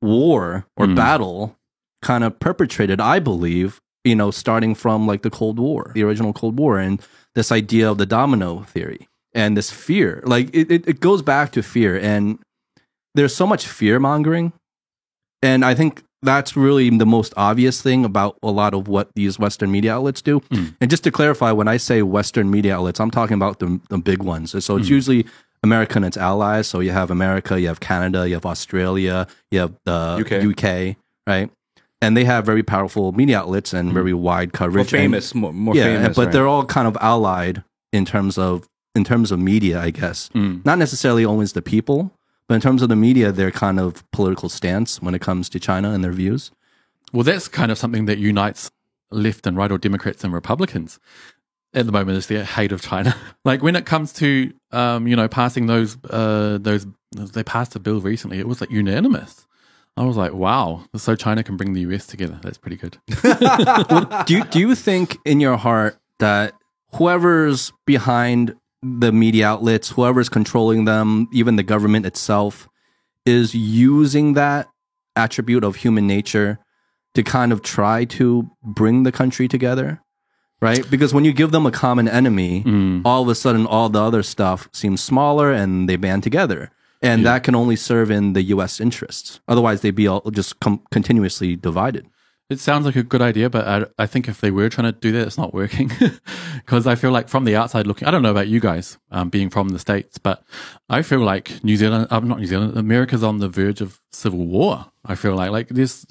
war or Mm. battle kind of perpetrated i believe you know starting from like the cold war the original cold war and this idea of the domino theory and this fear. Like it, it, it goes back to fear and there's so much fear mongering and i think that's really the most obvious thing about a lot of what these western media outlets do. Mm. and just to clarify when i say western media outlets i'm talking about the, the big ones. So it's usually america and its allies. So you have america you have canada you have australia you have the UK. uk right and they have very powerful media outlets and very wide more coverage and- famous, more, more yeah, famous. but right? they're all kind of allied in terms of in terms of media, I guess. Mm. Not necessarily always the people, but in terms of the media, their kind of political stance when it comes to China and their views. Well, that's kind of something that unites left and right or Democrats and Republicans at the moment is their hate of China. <laughs> like when it comes to, um, you know, passing those, uh, those, they passed a bill recently. It was like unanimous. I was like, wow, so China can bring the US together. That's pretty good. <laughs> do you, do you think in your heart that whoever's behind the media outlets, whoever's controlling them, even the government itself, is using that attribute of human nature to kind of try to bring the country together, right? Because when you give them a common enemy, mm. all of a sudden all the other stuff seems smaller and they band together. And that can only serve in the US interests. Otherwise, they'd be all just com- continuously divided. It sounds like a good idea, but I, I think if they were trying to do that, it's not working. <laughs> Because I feel like from the outside looking, I don't know about you guys um, being from the States, but I feel like New Zealand, I'm not New Zealand, America's on the verge of civil war. I feel like, like this,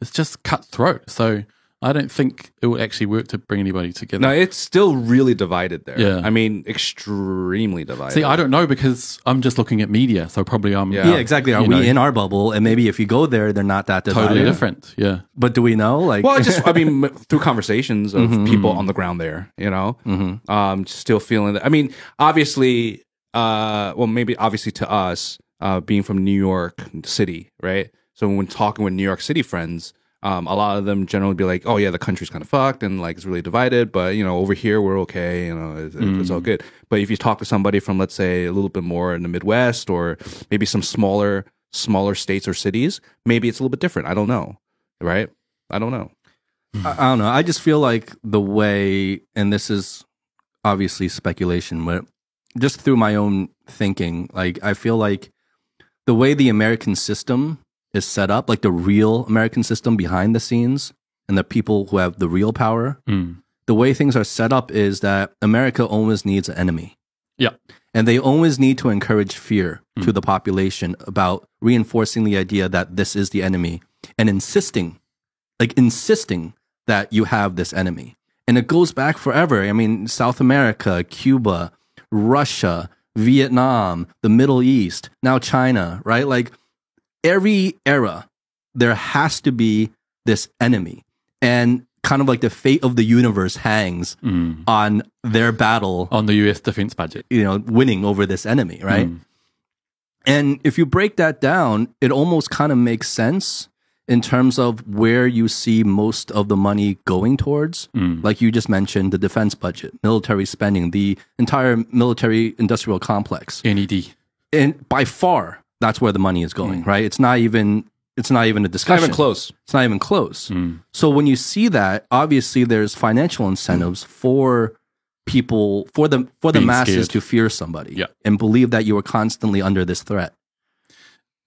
it's just cutthroat. So I don't think it will actually work to bring anybody together. No, it's still really divided there. Yeah. I mean, extremely divided. See, I don't know because I'm just looking at media. So probably I'm Yeah. Yeah, exactly. Are you we know, in our bubble? And maybe if you go there, they're not that divided. totally different. Yeah. But do we know? Like, Well, just I mean, <laughs> through conversations of Mm-hmm. people on the ground there, you know, um, still feeling that. I mean, obviously, uh, well, maybe obviously to us, uh, being from New York City, right? So when talking with New York City friends, um, a lot of them generally be like, "Oh yeah, the country's kind of fucked and like it's really divided, but you know, over here we're okay, you know, it's, it's Mm. all good." But if you talk to somebody from, let's say, a little bit more in the Midwest or maybe some smaller smaller states or cities, maybe it's a little bit different. I don't know, right? I don't know. I, I don't know. I just feel like the way, and this is obviously speculation, but just through my own thinking, like I feel like the way the American system is set up, like the real American system behind the scenes, and the people who have the real power, Mm. the way things are set up is that America always needs an enemy. Yeah. And they always need to encourage fear to the population about reinforcing the idea that this is the enemy and insisting, like insisting that you have this enemy. And it goes back forever. I mean, South America, Cuba, Russia, Vietnam, the Middle East, now China, right? Like every era, there has to be this enemy. And kind of like the fate of the universe hangs Mm. on their battle On the US defense budget. you know, winning over this enemy, right? Mm. And if you break that down, it almost kind of makes sense in terms of where you see most of the money going towards. Mm. Like you just mentioned, the defense budget, military spending, the entire military industrial complex. NED. And by far, that's where the money is going, right? It's not even it's not even a Not discussion. even close. It's not even close. Mm. So when you see that, obviously there's financial incentives for people for the for the Being masses scared. to fear somebody Yeah. and believe that you are constantly under this threat.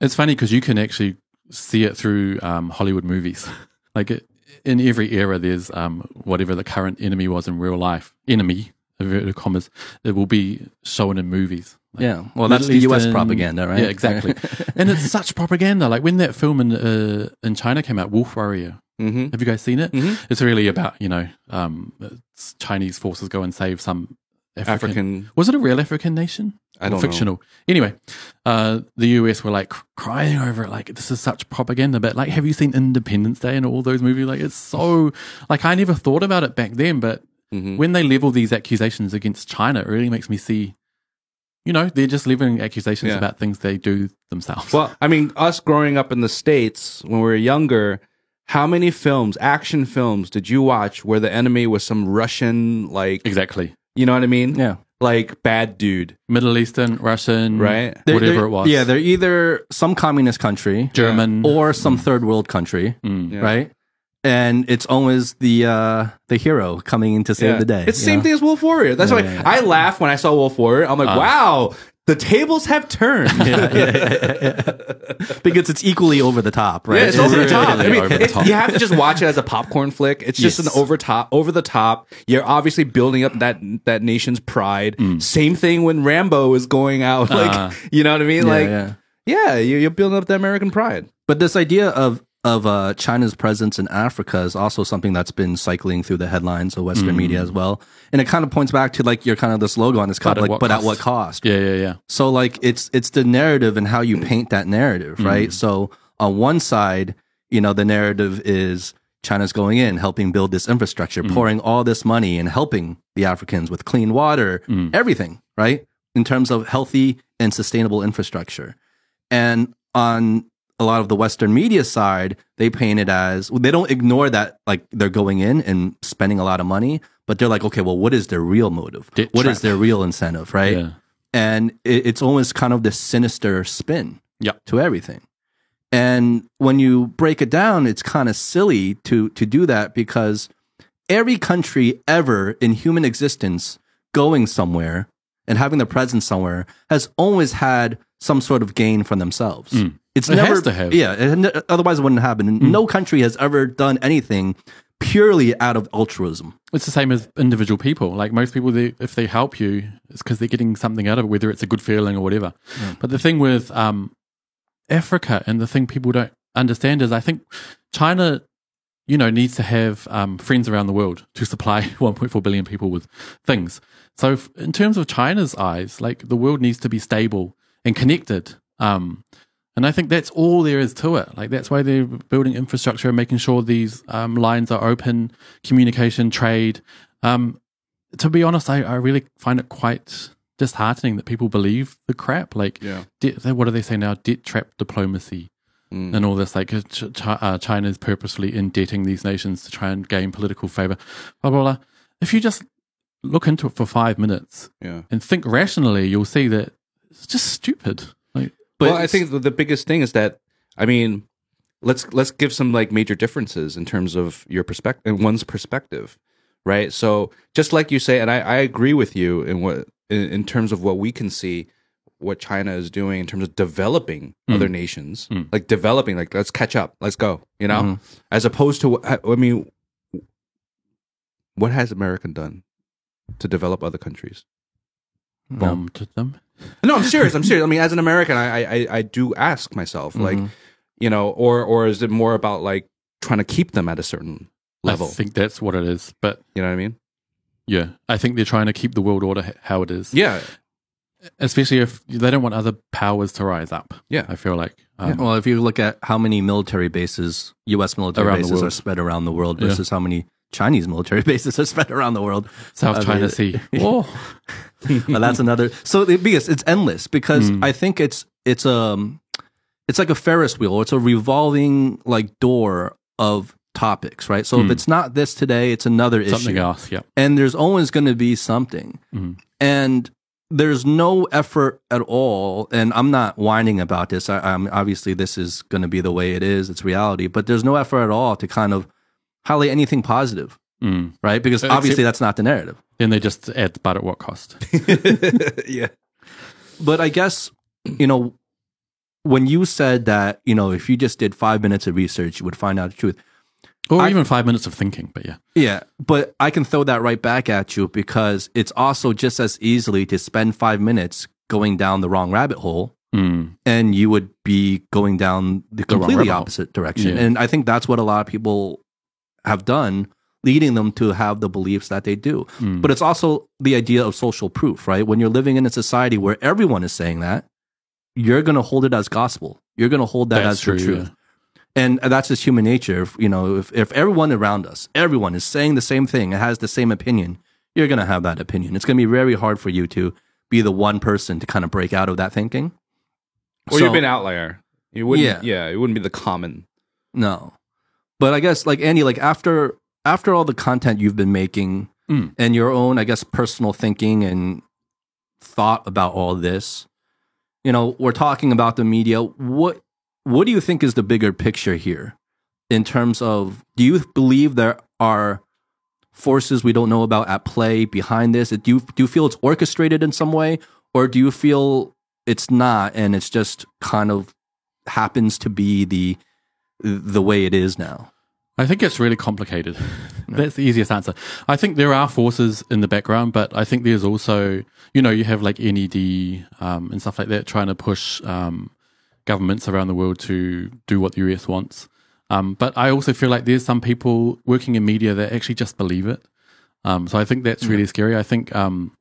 It's funny because you can actually see it through um, Hollywood movies. <laughs> like it, in every era, there's um, whatever the current enemy was in real life. Enemy, inverted commas, it will be shown in movies. Like Yeah. Well, that's the US propaganda, right? Yeah, exactly. <laughs> and it's such propaganda. Like when that film in uh, in China came out, Wolf Warrior. Mm-hmm. Have you guys seen it? Mhm. It's really about you know um, Chinese forces go and save some African. African. Was it a real African nation? I don't know. fictional. Anyway, uh, the US were like crying over it, like this is such propaganda. But like, have you seen Independence Day and all those movies? Like, it's so like I never thought about it back then, but Mhm. when they level these accusations against China, it really makes me see. You know, they're just leveling accusations Yeah. about things they do themselves. Well, I mean, us growing up in the States when we were younger, how many films, action films, did you watch where the enemy was some Russian, like, exactly. you know what I mean? Yeah. Like, bad dude, Middle Eastern, Russian, right? They're- whatever they're- it was. Yeah, they're either some communist country German or some third world country, Mm. Yeah. right? And it's always the uh, the hero coming in to save Yeah. the day. It's the same know? thing as Wolf Warrior. That's Yeah, why yeah, yeah. I laugh when I saw Wolf Warrior. I'm like, Uh. wow, the tables have turned. <laughs> Yeah, yeah, yeah, yeah. because it's equally over the top, right? Yeah, it's over the really, <laughs> top. I mean, over the it- top. you have to just watch it as a popcorn flick. It's just Yes. an over top, over the top. You're obviously building up that that nation's pride. Same thing when Rambo is going out, <laughs> like Uh. you know what I mean? Yeah, like, yeah. yeah, you- you're building up the American pride. But this idea of of uh, China's presence in Africa is also something that's been cycling through the headlines of Western mm-hmm. media as well, and it kind of points back to like your kind of this logo on this cup, like, but at what cost? Yeah, yeah, yeah. So like it's it's the narrative and how you paint that narrative, mm-hmm. right? So on one side, you know, the narrative is China's going in, helping build this infrastructure, mm-hmm. pouring all this money and helping the Africans with clean water, everything, right? In terms of healthy and sustainable infrastructure. And on a lot of the Western media side, they paint it as they don't ignore that like they're going in and spending a lot of money, but they're like, okay, well, what is their real motive? What is trap. their real incentive, right? Yeah. and it, it's almost kind of this sinister spin Yep. to everything. And when you break it down, it's kind of silly to to do that because every country ever in human existence going somewhere and having their presence somewhere has always had some sort of gain for themselves. Mm. It's Mm. It never has to have. Mm. yeah, it, otherwise it wouldn't happen. And No country has ever done anything purely out of altruism. It's the same as individual people. Like most people, they, if they help you, it's because they're getting something out of it, whether it's a good feeling or whatever. But the thing with um, Africa and the thing people don't understand is I think China, you know, needs to have um, friends around the world to supply <laughs> 1.4 billion people with things. So, f- in terms of China's eyes, like the world needs to be stable and connected. Um, and I think that's all there is to it. Like that's why they're building infrastructure and making sure these um, lines are open, communication, trade. Um, to be honest, I, I really find it quite disheartening that people believe the crap. Like, Yeah. debt, what do they say now? Debt trap diplomacy Mm. and all this. Like, Ch- uh, China is purposefully indebting these nations to try and gain political favor. Blah blah blah. If you just look into it for five minutes Yeah. and think rationally, you'll see that it's just stupid. But well, I think the, biggest thing is that I mean, let's let's give some like major differences in terms of your perspective and one's perspective, right? So just like you say, and I, I agree with you in what in, in terms of what we can see, what China is doing in terms of developing hmm. other nations, hmm. like developing, like let's catch up, let's go, you know, mm-hmm. as opposed to I I mean, what has America done to develop other countries? Bombed them. No, I'm serious. I'm serious. I mean, as an American, I I, I do ask myself, like, you know, or or is it more about like trying to keep them at a certain level? I think that's what it is. But you know what I mean? yeah, I think they're trying to keep the world order how it is. Yeah, Especially if they don't want other powers to rise up. Yeah. I feel like. Um, Well, if you look at how many military bases, U.S. military bases, are spread around the world Yeah. versus how many Chinese military <laughs> bases are spread around the world, South I China mean, Sea. <laughs> Oh, Well, <laughs> that's another. So the- because it's endless, because Mm. I think it's it's um it's like a Ferris wheel. It's a revolving like door of topics, right? So if it's not this today, it's another Mm. something issue, else. Yeah. and there's always going to be something, Mhm. and there's no effort at all. And I'm not whining about this. I, I'm obviously this is going to be the way it is. It's reality, but there's no effort at all to kind of highlight anything positive, Mm. right? Because Except- obviously that's not the narrative. Then they just add, but at what cost? <laughs> <laughs> yeah, but I guess you know when you said that you know if you just did five minutes of research, you would find out the truth. Or I- even five minutes of thinking. But yeah. Yeah, but I can throw that right back at you because it's also just as easily to spend five minutes going down the wrong rabbit hole, Mm. and you would be going down the The completely opposite direction. Yeah. And I think that's what a lot of people have done, leading them to have the beliefs that they do. Mm. But it's also the idea of social proof, right? When you're living in a society where everyone is saying that, you're going to hold it as gospel. You're going to hold that That's as true, the truth. yeah. And that's just human nature. If, you know, if, if everyone around us, everyone is saying the same thing and has the same opinion, you're going to have that opinion. It's going to be very hard for you to be the one person to kind of break out of that thinking. or So- you'd be an outlier. You wouldn't. Yeah. Yeah. it wouldn't be the common. No. But I guess like Andy, like after after all the content you've been making Mm. and your own, I guess, personal thinking and thought about all this, you know, we're talking about the media. What what do you think is the bigger picture here in terms of do you believe there are forces we don't know about at play behind this? Do you do you feel it's orchestrated in some way? Or do you feel it's not and it's just kind of happens to be the the way it is now. I think it's really complicated. <laughs> That's the easiest answer. I think there are forces in the background, but I think there's also, you know, you have like NED um, and stuff like that trying to push um, governments around the world to do what the US wants. Um, but I also feel like there's some people working in media that actually just believe it. Um, so I think that's really scary. I think um,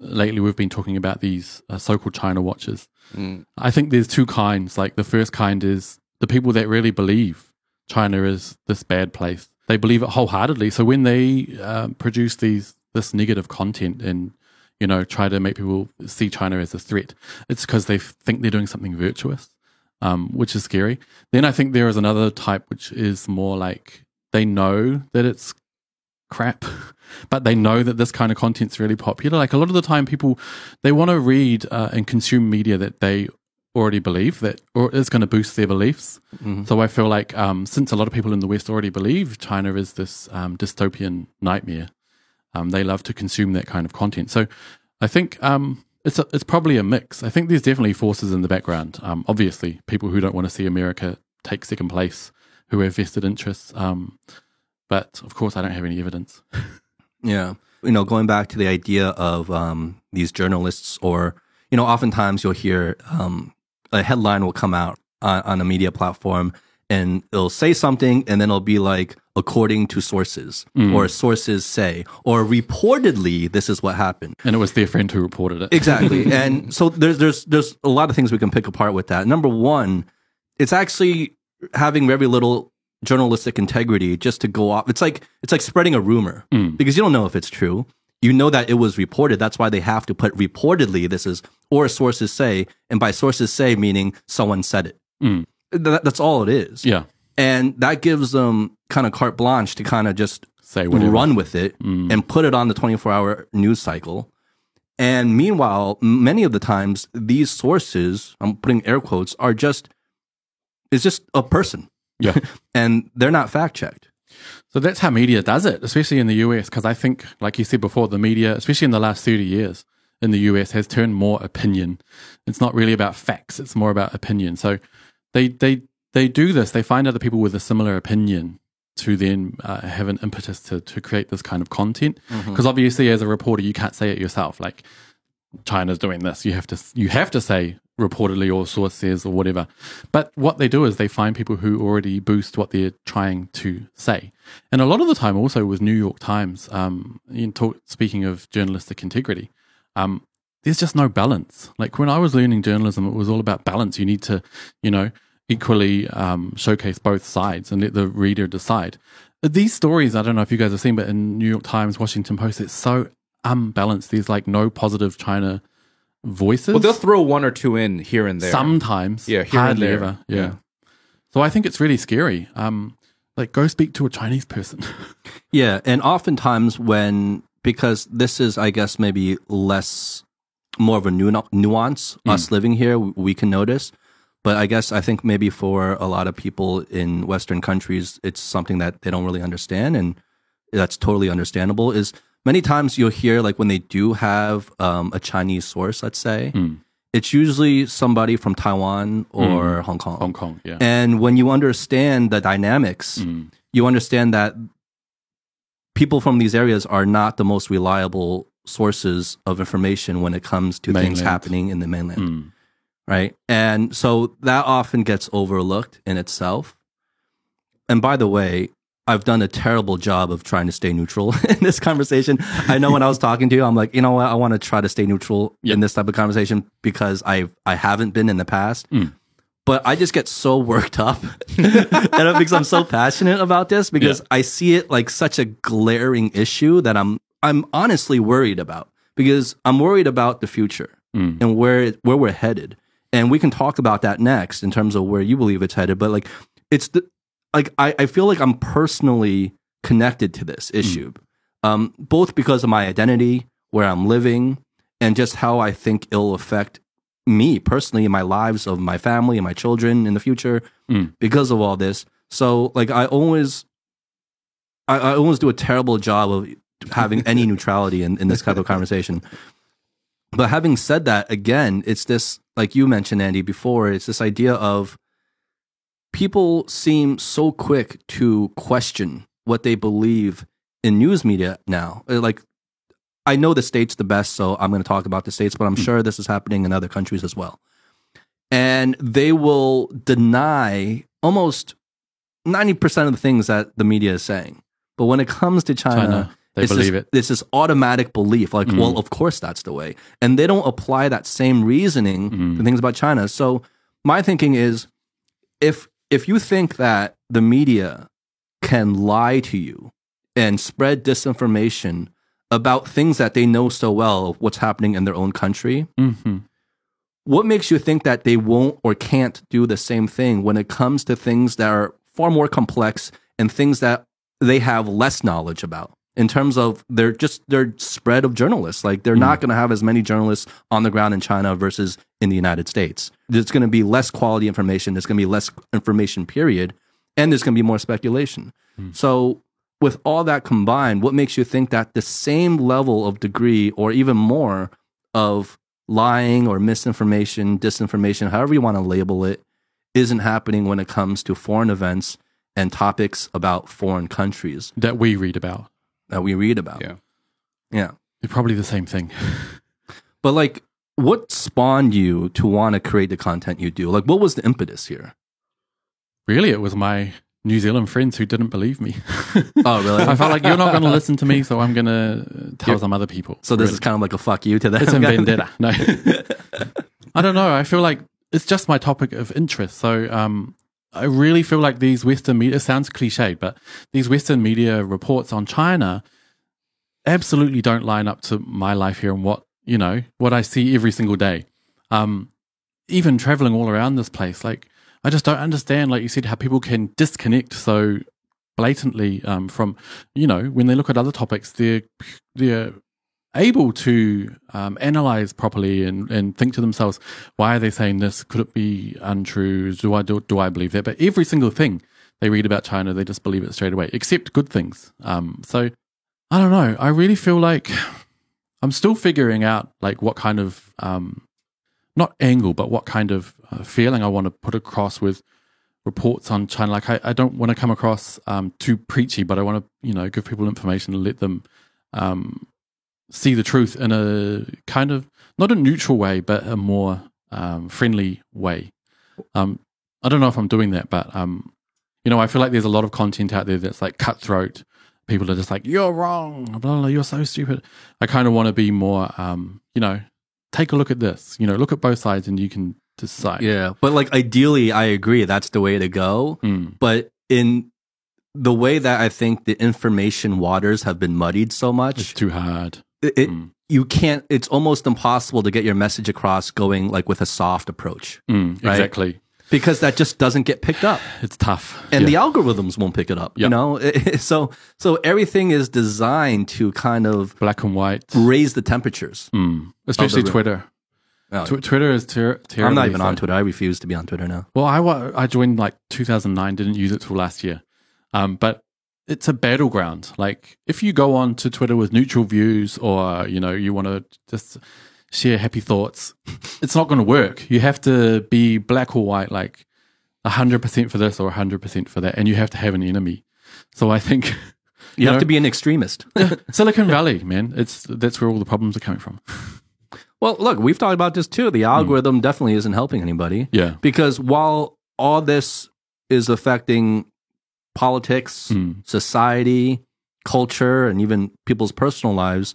lately we've been talking about these uh, so-called China watchers. Mm. I think there's two kinds. Like the first kind is the people that really believe China is this bad place. They believe it wholeheartedly. So when they um, produce these this negative content and you know try to make people see China as a threat, it's because they think they're doing something virtuous, um, which is scary. Then I think there is another type which is more like they know that it's crap, <laughs> but they know that this kind of content's really popular. Like a lot of the time, people they want to read uh, and consume media that they already believe that, or is going to boost their beliefs. Mm-hmm. So I feel like um, since a lot of people in the West already believe China is this um, dystopian nightmare, um, they love to consume that kind of content. So I think um, it's a, it's probably a mix. I think there's definitely forces in the background. Um, obviously, people who don't want to see America take second place, who have vested interests. Um, but of course, I don't have any evidence. <laughs> Yeah. You know, going back to the idea of um, these journalists, or, you know, oftentimes you'll hear um, a headline will come out on, on a media platform and it'll say something and then it'll be like, according to sources, mm. or sources say, or reportedly, this is what happened. And it was their friend who reported it. Exactly. <laughs> and so there's there's there's a lot of things we can pick apart with that. Number one, it's actually having very little journalistic integrity just to go off. It's like it's like spreading a rumor mm. because you don't know if it's true. You know that it was reported. That's why they have to put reportedly. This is or sources say, and by sources say meaning someone said it. Mm. That, that's all it is. Yeah. And that gives them kind of carte blanche to kind of just Say whatever. run with it and put it on the 24 hour news cycle. And meanwhile, many of the times, these sources, I'm putting air quotes, are just, it's just a person Yeah. <laughs> and they're not fact checked. So that's how media does it, especially in the US. Because I think, like you said before, the media, especially in the last 30 years in the US, has turned more opinion. It's not really about facts, it's more about opinion. So they, they, they do this, they find other people with a similar opinion to then uh, have an impetus to, to create this kind of content. Because obviously, as a reporter, you can't say it yourself. Like, China's doing this. You have to you have to say reportedly or source says or whatever. But what they do is they find people who already boost what they're trying to say. And a lot of the time, also with New York Times, um, in talk, speaking of journalistic integrity, um, there's just no balance. Like when I was learning journalism, it was all about balance. You need to, you know, equally um, showcase both sides and let the reader decide. These stories, I don't know if you guys have seen, but in New York Times, Washington Post, it's so unbalanced. There's like no positive China voices. Well, they'll throw one or two in here and there. Sometimes, Yeah, here and hardly there. ever. Yeah. Yeah. So I think it's really scary. Um, like go speak to a Chinese person. <laughs> Yeah. And oftentimes, when, because this is, I guess, maybe less, more of a nu- nuance, us living here, we can notice. But I guess I think maybe for a lot of people in Western countries, it's something that they don't really understand. And that's totally understandable. Is many times you'll hear, like, when they do have um, a Chinese source, let's say, it's usually somebody from Taiwan or Hong Kong. Hong Kong. Yeah. And when you understand the dynamics, Mm. you understand that people from these areas are not the most reliable sources of information when it comes to things happening in the mainland. Mm. Right. And so that often gets overlooked in itself. And by the way, I've done a terrible job of trying to stay neutral <laughs> in this conversation. I know when I was talking to you, I'm like, you know what? I want to try to stay neutral in this type of conversation because I I haven't been in the past. Mm. But I just get so worked up, <laughs> and because I'm so passionate about this, because I see it like such a glaring issue that I'm I'm honestly worried about because I'm worried about the future mm. and where it, where we're headed, and we can talk about that next in terms of where you believe it's headed. But like, it's the like I, I feel like I'm personally connected to this issue, um, both because of my identity, where I'm living, and just how I think it'll affect me personally in my lives of my family and my children in the future Mm. because of all this. So like I always I, I always do a terrible job of having any <laughs> neutrality in, in this type of conversation. But having said that, again, it's this like you mentioned, Andy, before, it's this idea of people seem so quick to question what they believe in news media now. Uh, Like I know the states the best, so I'm going to talk about the states, but I'm sure this is happening in other countries as well. And they will deny almost 90% of the things that the media is saying. But when it comes to China, China, they it's believe this, it. It's this automatic belief, like, Mm. well, of course that's the way. And they don't apply that same reasoning Mm. to things about China. So my thinking is if if you think that the media can lie to you and spread disinformation about things that they know so well of what's happening in their own country, hmm what makes you think that they won't or can't do the same thing when it comes to things that are far more complex and things that they have less knowledge about? In terms of their just their spread of journalists. Like they're not mm. going to have as many journalists on the ground in China versus in the United States. There's going to be less quality information. There's going to be less information, period, and there's going to be more speculation. Hmm. So with all that combined, what makes you think that the same level of degree or even more of lying or misinformation, disinformation, however you want to label it, isn't happening when it comes to foreign events and topics about foreign countries that we read about. That we read about. Yeah. Yeah. They're probably the same thing. <laughs> But like what spawned you to want to create the content you do? Like what was the impetus here? really, it was my New Zealand friends who didn't believe me. <laughs> Oh, really? <laughs> I felt like you're not going to listen to me, so I'm going to tell some other people. so this Really. is kind of like a fuck you to them. it's a vendetta. No, I don't know. I feel like it's just my topic of interest. So um, I really feel like these Western media sounds cliched, but these Western media reports on China absolutely don't line up to my life here and what you know what I see every single day. Um, even traveling all around this place, like I just don't understand. Like you said, how people can disconnect so blatantly um, from you know when they look at other topics, they're they're able to um, analyze properly and, and think to themselves, why are they saying this? Could it be untrue? Do I do, do I believe that? But every single thing they read about China, they just believe it straight away, except good things. Um, so I don't know. I really feel like I'm still figuring out like what kind of um, not angle, but what kind of uh, feeling I want to put across with reports on China. Like I, I don't want to come across um, too preachy, but I want to you know give people information and let them um, see the truth in a kind of not a neutral way, but a more um, friendly way. Um, I don't know if I'm doing that, but um, you know, I feel like there's a lot of content out there that's like cutthroat. People are just like, "You're wrong," blah, blah, blah, "You're so stupid." I kind of want to be more, um, you know, take a look at this. You know, look at both sides, and you can decide. Yeah, but like ideally, I agree that's the way to go. Mm, But in the way that I think the information waters have been muddied so much, it's too hard. It, Mm. you can't. It's almost impossible to get your message across going like with a soft approach Mm, Right. Exactly. because that just doesn't get picked up, <sighs> It's tough. and Yeah. the algorithms won't pick it up. You Yeah. know, <laughs> so so everything is designed to kind of black and white, raise the temperatures. mm. especially room. Twitter. Oh, Tw- Twitter is ter- terrible. I'm not even on Twitter. I refuse to be on Twitter now. Well, I I joined like 2009, didn't use it till last year. Um, but it's a battleground. Like if you go on to Twitter with neutral views, or you know you want to just share happy thoughts, <laughs> it's not going to work. You have to be black or white, like hundred percent for this or hundred percent for that, and you have to have an enemy. So I think <laughs> You, have know? to be an extremist. <laughs> Silicon Valley, man, it's that's where all the problems are coming from. well, look, we've talked about this too. The hmm. algorithm definitely isn't helping anybody. Yeah. because while all this is affecting politics, Mm. society, culture, and even people's personal lives,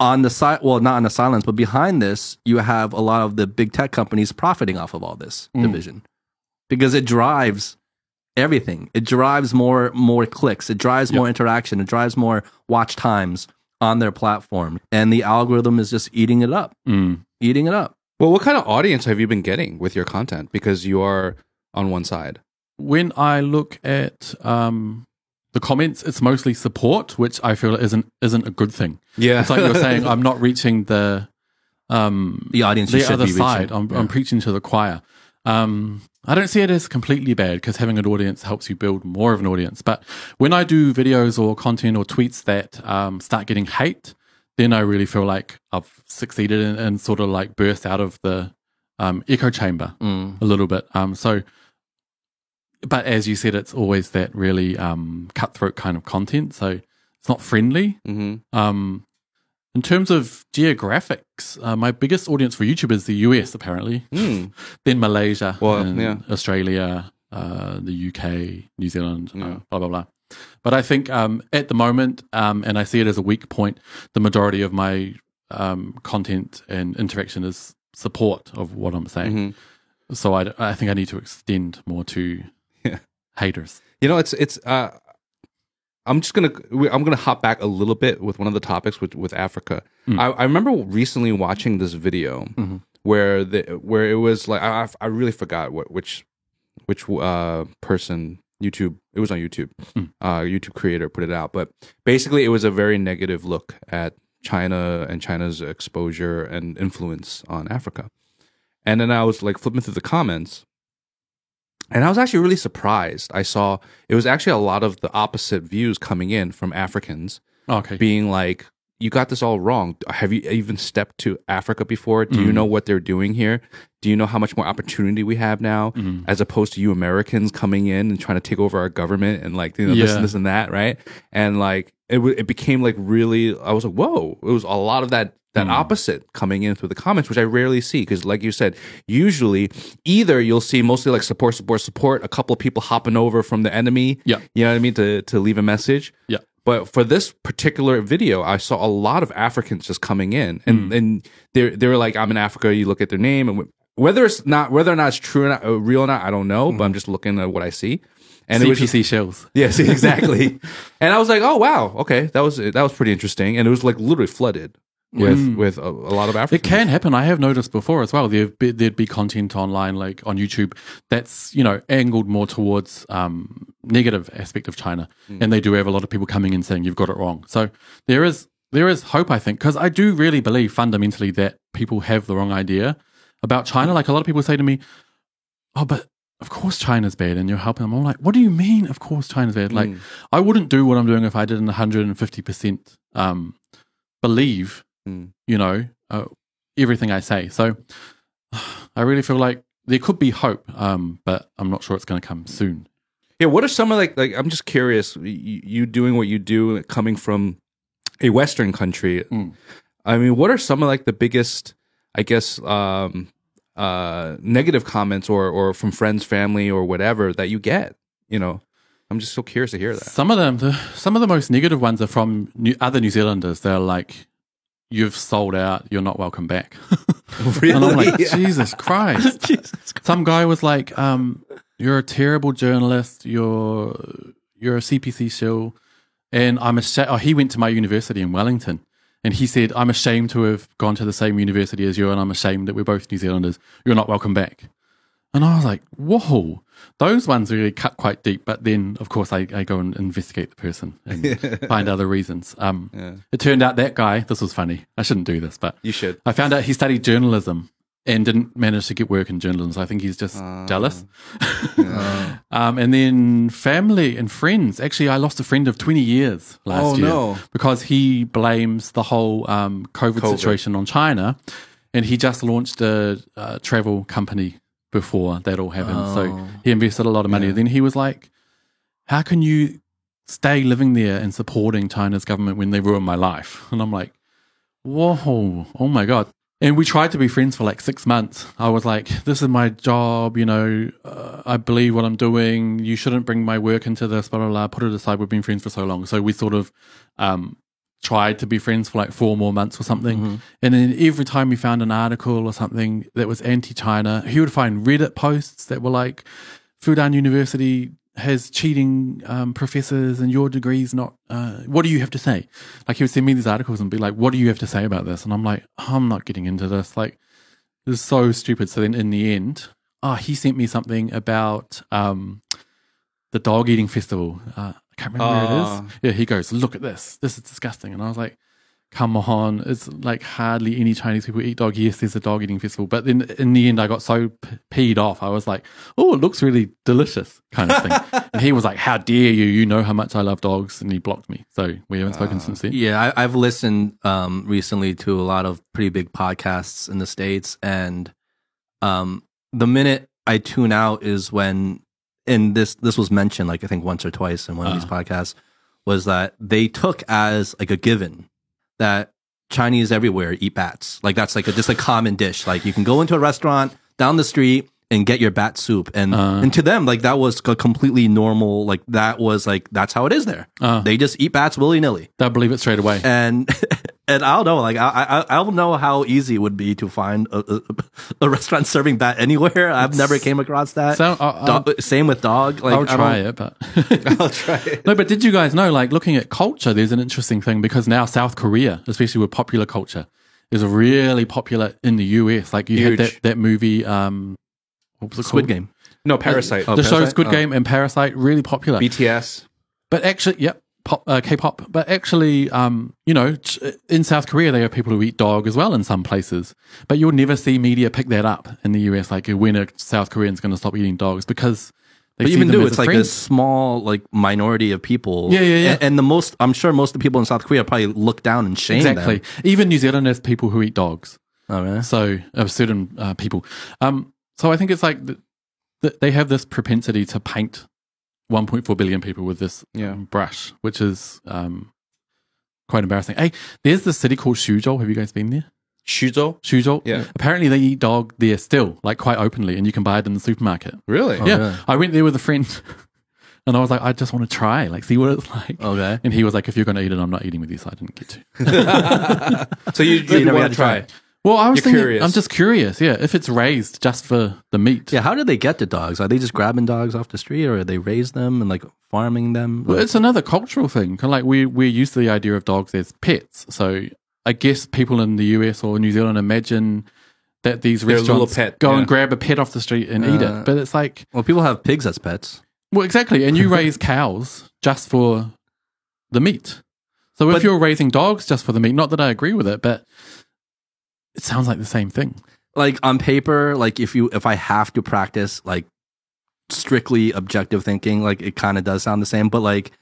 on the side, well, not on the silence, but behind this, you have a lot of the big tech companies profiting off of all this Mm. division because it drives everything. It drives more more clicks. It drives more interaction. It drives more watch times on their platform, and the algorithm is just eating it up, Mm. eating it up. Well, what kind of audience have you been getting with your content? Because you are on one side. When I look at um, the comments, it's mostly support, which I feel isn't isn't a good thing. Yeah. It's like you're saying, I'm not reaching the um, The audience the other be side. I'm, I'm preaching to the choir. Um, I don't see it as completely bad because having an audience helps you build more of an audience. But when I do videos or content or tweets that um, start getting hate, then I really feel like I've succeeded and, and sort of like burst out of the um, echo chamber Mm. a little bit. Um, so, but as you said, it's always that really um, cutthroat kind of content. So it's not friendly. hmm Um, in terms of geographics, uh, my biggest audience for YouTube is the US, apparently. Mm. <laughs> Then Malaysia, Well, and yeah. Australia, uh, the UK, New Zealand, uh, blah blah blah. But I think um, at the moment, um, and I see it as a weak point, the majority of my um, content and interaction is support of what I'm saying. Mhm. So I, I think I need to extend more to Yeah. Haters. You know, it's it's. Uh, I'm just gonna I'm gonna hop back a little bit with one of the topics with with Africa. Mm. I, I remember recently watching this video Mhm. where the where it was like I I really forgot what which which uh person YouTube. It was on YouTube. Uh, YouTube creator put it out, but basically, it was a very negative look at China and China's exposure and influence on Africa. And then I was like flipping through the comments, and I was actually really surprised. I saw it was actually a lot of the opposite views coming in from Africans Okay. being like, "You got this all wrong. Have you even stepped to Africa before? Do you mm-hmm. know what they're doing here? Do you know how much more opportunity we have now, mm-hmm. as opposed to you Americans coming in and trying to take over our government and like you know this and this and that, right? And like it w- it became like really, I was like, whoa! It was a lot of that." That hmm. opposite coming in through the comments, which I rarely see, because like you said, usually either you'll see mostly like support, support, support, a couple of people hopping over from the enemy, Yeah. you know what I mean, to to leave a message, Yeah. but for this particular video, I saw a lot of Africans just coming in, and hmm. and they're they're like, "I'm in Africa." You look at their name, and whether it's not whether or not it's true or not, uh, real or not, I don't know. Hmm. But I'm just looking at what I see, and it was just, CPC shells. <laughs> yes, exactly. <laughs> and I was like, "Oh wow, okay, that was that was pretty interesting," and it was like literally flooded with with a, a lot of It can happen. I have noticed before as well. There'd be, there'd be content online, like on YouTube, that's you know angled more towards um, negative aspect of China, and they do have a lot of people coming in saying you've got it wrong. So there is there is hope, I think, because I do really believe fundamentally that people have the wrong idea about China. Like a lot of people say to me, "Oh, but of course China's bad, and you're helping them." I'm like, "What do you mean? Of course China's bad? Like I wouldn't do what I'm doing if I didn't 150 percent um, believe." Mm. you know, uh, everything I say. So <sighs> I really feel like there could be hope, um, but I'm not sure it's going to come soon. Yeah, what are some of like like I'm just curious. You, you doing what you do, coming from a Western country. Mm. I mean, what are some of like the biggest, I guess, um, uh, negative comments or or from friends, family, or whatever that you get? You know, I'm just so curious to hear that. Some of them, the, some of the most negative ones are from new, other New Zealanders. They're like, "You've sold out. You're not welcome back." <laughs> And I'm like, <laughs> <laughs> Jesus Christ. Some guy was like, um, "You're a terrible journalist. You're you're a CPC shill." And I'm ashamed. Oh, he went to my university in Wellington, and he said, "I'm ashamed to have gone to the same university as you, and I'm ashamed that we're both New Zealanders. You're not welcome back." And I was like, "Whoa!" Those ones really cut quite deep. But then, of course, I, I go and investigate the person and <laughs> find other reasons. Um, It turned out that guy. This was funny. I shouldn't do this, but You should. I found out he studied journalism and didn't manage to get work in journalism. So I think he's just jealous. <laughs> um, and then family and friends. Actually, I lost a friend of 20 years last Oh, year no. because he blames the whole um, COVID, COVID. situation on China. And he just launched a, uh travel company before that all happened. So Oh. he invested a lot of money. Then he was like, How can you stay living there and supporting China's government when they ruined my life? <laughs> And I'm like, Whoa, oh my God. And we tried to be friends for like six months. I was like, this is my job, you know, uh, I believe what I'm doing. You shouldn't bring my work into this, blah, blah, blah. Put it aside. We've been friends for so long. So we sort of um, tried to be friends for like four more months or something. And then every time we found an article or something that was anti China, he would find Reddit posts that were like, Fudan University has cheating um, professors and your degree's not. Uh, what do you have to say? Like he would send me these articles and be like, "What do you have to say about this?" And I'm like, "I'm not getting into this. Like, this is so stupid." So then in the end, oh, he sent me something about um, the dog eating festival. Uh, I can't remember where it Ah. Yeah, he goes, "Look at this. This is disgusting." And I was like. Come on, it's like hardly any Chinese people eat dog. Yes, there's a dog eating festival, but then in the end, I got so p- peed off. I was like, "Oh, it looks really delicious," kind of thing. <laughs> and he was like, "How dare you? You know how much I love dogs," and he blocked me. So we haven't spoken since then. Yeah, I, I've listened um, recently to a lot of pretty big podcasts in the states, and um, the minute I tune out is when, and this this was mentioned like I think once or twice in one of these podcasts, was that they took as like a given that Chinese everywhere eat bats. Like that's like a, just a common dish. Like you can go into a restaurant down the street and get your bat soup, and uh. and to them like that was a completely normal. Like that was like that's how it is there. Uh. they just eat bats willy nilly They'll believe it straight away. and <laughs> and I don't know, like I I I don't know how easy it would be to find a, a, a <laughs> restaurant serving bat anywhere. I've never came across that. So, I- I'll- Dog- same with dog. Like I'll try it, but <laughs> I'll try it. no. But did you guys know, like, looking at culture, there's an interesting thing because now South Korea, especially with popular culture, is really popular in the US. Like, you Huge. had that that movie, um, what was it Squid called? Game. No, Parasite. Oh, the shows Parasite? Good Oh. Game and Parasite really popular. BTS. But actually, yep, pop, uh, K-pop. But actually, um, you know, in South Korea, there are people who eat dog as well in some places. But you'll never see media pick that up in the US, like when a South Korean's going to stop eating dogs because they But see even them do as it's a like friend. a small like minority of people. Yeah, yeah, yeah. And, and the most, I'm sure most of the people in South Korea probably look down and shame exactly. them. Even New Zealand has people who eat dogs. Oh, really? So of certain uh, people. Um, so I think it's like th- th- they have this propensity to paint 1.4 billion people with this Yeah. um, brush, which is um, quite embarrassing. Hey, there's this city called Xuzhou. Have you guys been there? Shuzo. Xuzhou. Yeah. Apparently they eat dog there still, like quite openly, and you can buy it in the supermarket. Really? Oh, yeah. really? I went there with a friend, <laughs> and I was like, I just want to try, like, see what it's like. Okay. And he was like, if you're going to eat it, I'm not eating with you, so I didn't get to. <laughs> So you, <laughs> you never want to try? try. Well, I was You're thinking, curious. I'm just curious, yeah, if it's raised just for the meat. Yeah, how do they get the dogs? Are they just grabbing dogs off the street or are they raise them and like farming them? Well, it's another cultural thing. Kind of like we we're used to the idea of dogs as pets. So I guess people in the US or New Zealand imagine that these They're restaurants pet, go yeah. and grab a pet off the street and eat Uh, it. But it's like, well, people have pigs as pets. well, exactly. And you <laughs> raise cows just for the meat. So if But- you're raising dogs just for the meat, not that I agree with it, but it sounds like the same thing. Like on paper, like if you if I have to practice like strictly objective thinking, like it kind of does sound the same. But like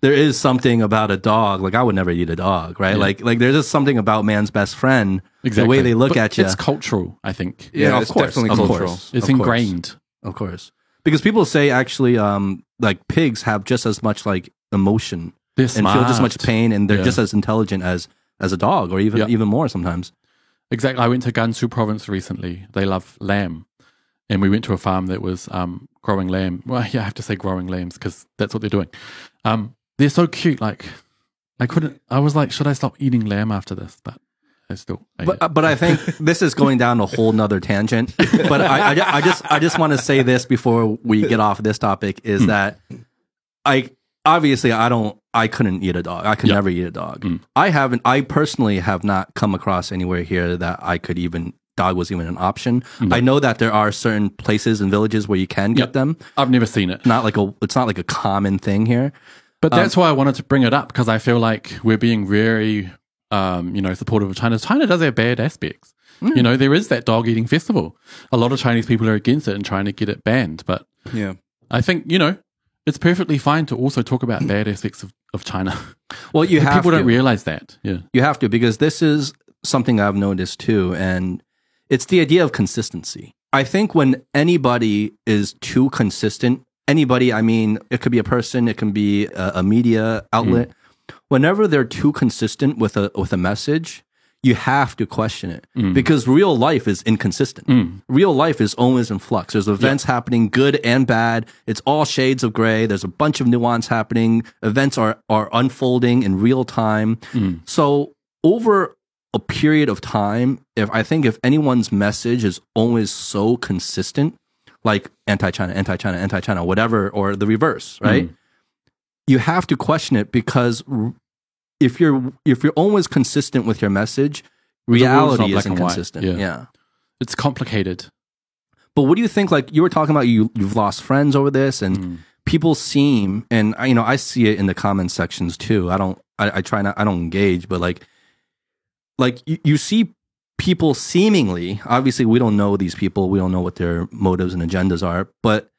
there is something about a dog. Like I would never eat a dog, right? Yeah. Like like there's just something about man's best friend. Exactly. The way they look But at you. It's cultural, I think. Yeah, of it's course, definitely of cultural. course, It's of course. ingrained. Of course. Because people say actually um like pigs have just as much like emotion and feel just as much pain and they're Yeah. just as intelligent as as a dog or even Yeah. even more sometimes. Exactly. I went to Gansu province recently. They love lamb. And we went to a farm that was um, growing lamb. Well, <laughs> yeah, I have to say growing lambs because that's what they're doing. Um, they're so cute. Like, I couldn't, I was like, should I stop eating lamb after this? But I still But uh, but I think <laughs> this is going down a whole nother tangent. But I, I, I just I just want to say this before we get off this topic is that I obviously I don't I couldn't eat a dog. I could Yeah. never eat a dog. Mm. I haven't I personally have not come across anywhere here that I could even dog was even an option. I know that there are certain places and villages where you can get Yep. them. I've never seen it. Not like a it's not like a common thing here. But that's why I wanted to bring it up because I feel like we're being very, um, you know, supportive of China. China does have bad aspects. You know, there is that dog eating festival. A lot of Chinese people are against it and trying to get it banned. But Yeah. I think, you know, it's perfectly fine to also talk about bad aspects of, of China. <laughs> Well, you have people to. don't realize that. Yeah. You have to because this is something I've noticed too, and it's the idea of consistency. I think when anybody is too consistent, anybody, I mean, it could be a person, it can be a, a media outlet. Mm. Whenever they're too consistent with a with a message, you have to question it mm. because real life is inconsistent. Mm. Real life is always in flux. There's events happening, good and bad. It's all shades of gray. There's a bunch of nuance happening. Events are are unfolding in real time. Mm. So over a period of time, if I think if anyone's message is always so consistent, like anti-China, anti-China, anti-China, whatever, or the reverse, right? You have to question it because if you're if you're always consistent with your message, reality is inconsistent. Yeah. yeah. It's complicated. But what do you think? Like you were talking about, you you've lost friends over this, and Mm. people seem, and I- you know, I see it in the comment sections too. I don't, I, I try not, I don't engage, but like, like you, you see people seemingly, obviously, we don't know these people, we don't know what their motives and agendas are, but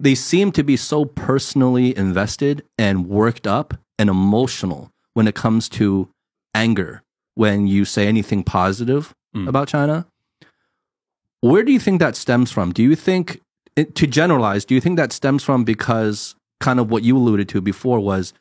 they seem to be so personally invested and worked up and emotional when it comes to anger when you say anything positive Mm. about China. Where do you think that stems from? Do you think, to generalize, do you think that stems from because kind of what you alluded to before was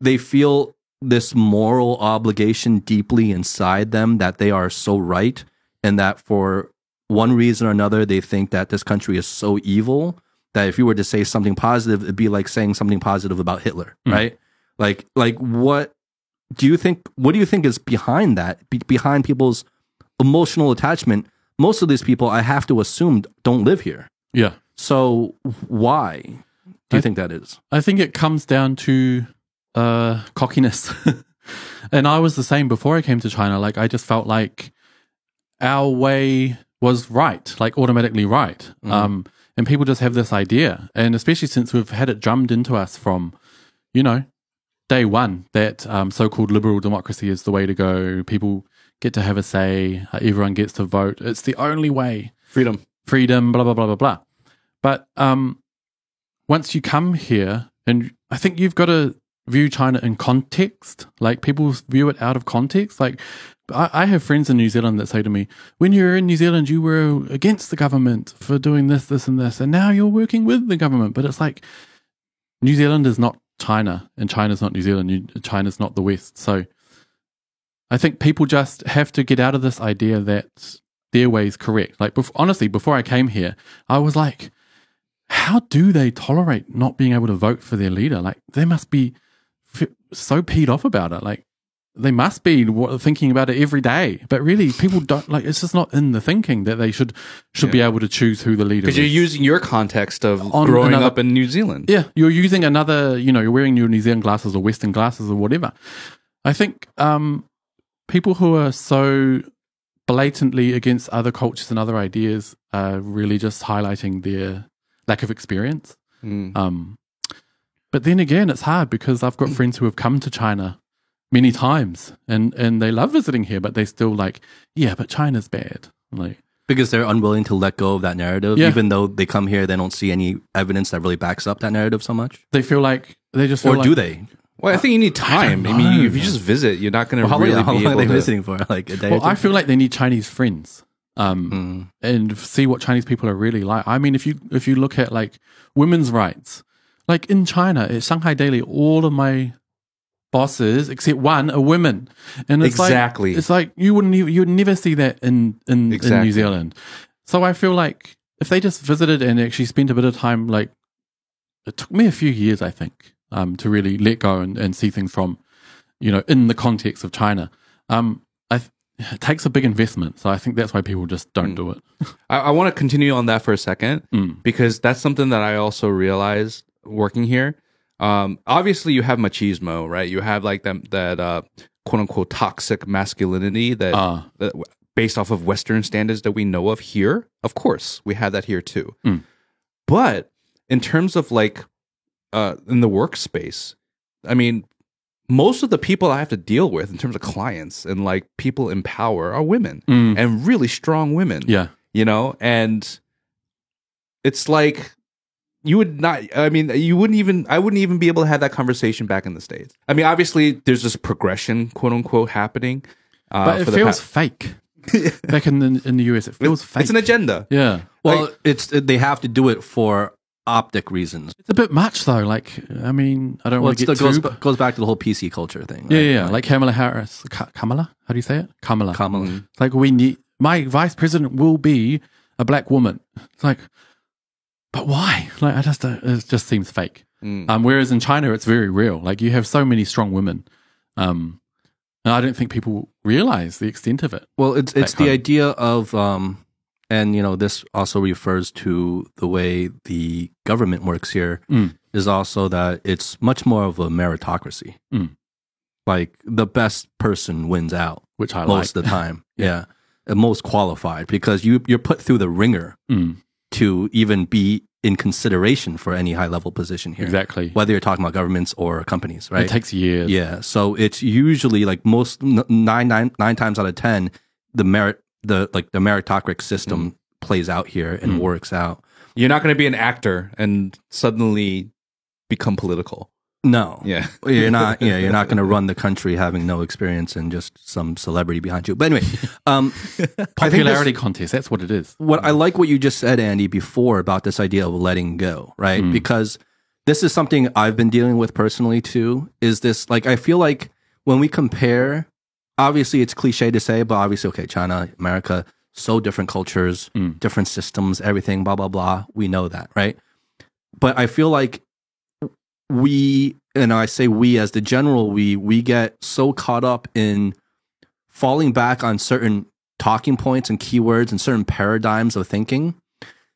they feel this moral obligation deeply inside them that they are so right and that for one reason or another they think that this country is so evil that if you were to say something positive it'd be like saying something positive about Hitler, Mm. right? Like like what do you think what do you think is behind that be, behind people's emotional attachment most of these people i have to assume don't live here Yeah. so why do you I- think that is I think it comes down to uh, cockiness. <laughs> and I was the same before I came to China. Like, I just felt like our way was right, like automatically right. Mhm. Um, and people just have this idea, and especially since we've had it drummed into us from, you know, day one that um, so-called liberal democracy is the way to go. People get to have a say. Uh, everyone gets to vote. It's the only way. Freedom. Freedom. Blah blah blah blah blah. But um, once you come here, and I think you've got to view China in context. Like people view it out of context. Like I, I have friends in New Zealand that say to me, "When you were in New Zealand, you were against the government for doing this, this, and this, and now you're working with the government." But it's like New Zealand is not China, and China's not New Zealand. China's not the West. So I think people just have to get out of this idea that their way is correct. Like, honestly, before I came here, I was like, how do they tolerate not being able to vote for their leader? Like, they must be so peed off about it. Like, they must be thinking about it every day. But really, people don't like. It's just not in the thinking that they should should be able to choose who the leader. Because you're using your context of On growing another- up in New Zealand. Yeah, you're using another, you know, you're wearing your New Zealand glasses or Western glasses or whatever. I think um, people who are so blatantly against other cultures and other ideas are really just highlighting their lack of experience. Mm. Um, but then again, it's hard because I've got friends who have come to China many times and, and they love visiting here, but they still like, yeah, but China's bad. Like, because they're unwilling to let go of that narrative, Yeah. even though they come here, they don't see any evidence that really backs up that narrative so much. they feel like they just feel Or like, do they? Well, I think you need time. I, don't mean, know, if you just visit, you're not going to Well, how, really long, how long are able they to. visiting for? Like a day? Well, or I feel like they need Chinese friends. Um, Mm. and see what Chinese people are really like. I mean, if you if you look at like women's rights, like in China, at Shanghai Daily, all of my bosses except one are women, and it's Exactly. like it's like you wouldn't you would never see that in in, in New Zealand. So I feel like if they just visited and actually spent a bit of time, like it took me a few years, I think, um, to really let go and, and see things from, you know, in the context of China. Um, I it takes a big investment, so I think that's why people just don't do it. <laughs> I, I want to continue on that for a second Mm. because that's something that I also realized working here. Um, obviously, you have machismo, right? You have like that that uh, quote unquote toxic masculinity that, Ah. that based off of Western standards that we know of here. Of course, we have that here too. Mm. But in terms of like uh, in the workspace, I mean, most of the people I have to deal with in terms of clients and like people in power are women Mm. and really strong women Yeah, you know and it's like you would not i mean you wouldn't even i wouldn't even be able to have that conversation back in the states i mean obviously there's this progression quote unquote happening uh, but it for the feels pa- fake. <laughs> Back in the in the US, it feels fake. it's an agenda yeah, Well, it's they have to do it for optic reasons. it's a bit much though. Like, I mean, I don't Well, want it to still get goes too. goes back to the whole PC culture thing. yeah, right? yeah, yeah. Like Kamala Harris, Ka- Kamala. How do you say it? Kamala. Kamala. It's like we need my vice president will be a black woman. It's like, but why? Like, I just don't, it just seems fake. Mm. Um, whereas in China, it's very real. Like you have so many strong women, um, and I don't think people realize the extent of it. Well, it's it's the idea of um, and you know this also refers to the way the government works here. Is Mm. also that it's much more of a meritocracy. Mm. Like the best person wins out which I most like. of the time. <laughs> yeah, the most qualified because you you're put through the ringer Mm, to even be in consideration for any high level position here. exactly. Whether you're talking about governments or companies, right? It takes years. Yeah, so it's usually like most nine nine nine times out of ten, the merit the like the meritocratic system plays out here and Mm. works out. you're not going to be an actor and suddenly become political No, yeah you're not. Yeah, you're not <laughs> going to run the country having no experience and just some celebrity behind you. But anyway, um, <laughs> I think this- Popularity contest. That's what it is. what I like what you just said, Andy, before about this idea of letting go, right? Mm. Because this is something I've been dealing with personally too. Is this like I feel like when we compare, obviously it's cliche to say, but obviously, okay, China, America, so different cultures, Mm. different systems, everything, blah blah blah. We know that, right? But I feel like we, and I say we as the general, we we get so caught up in falling back on certain talking points and keywords and certain paradigms of thinking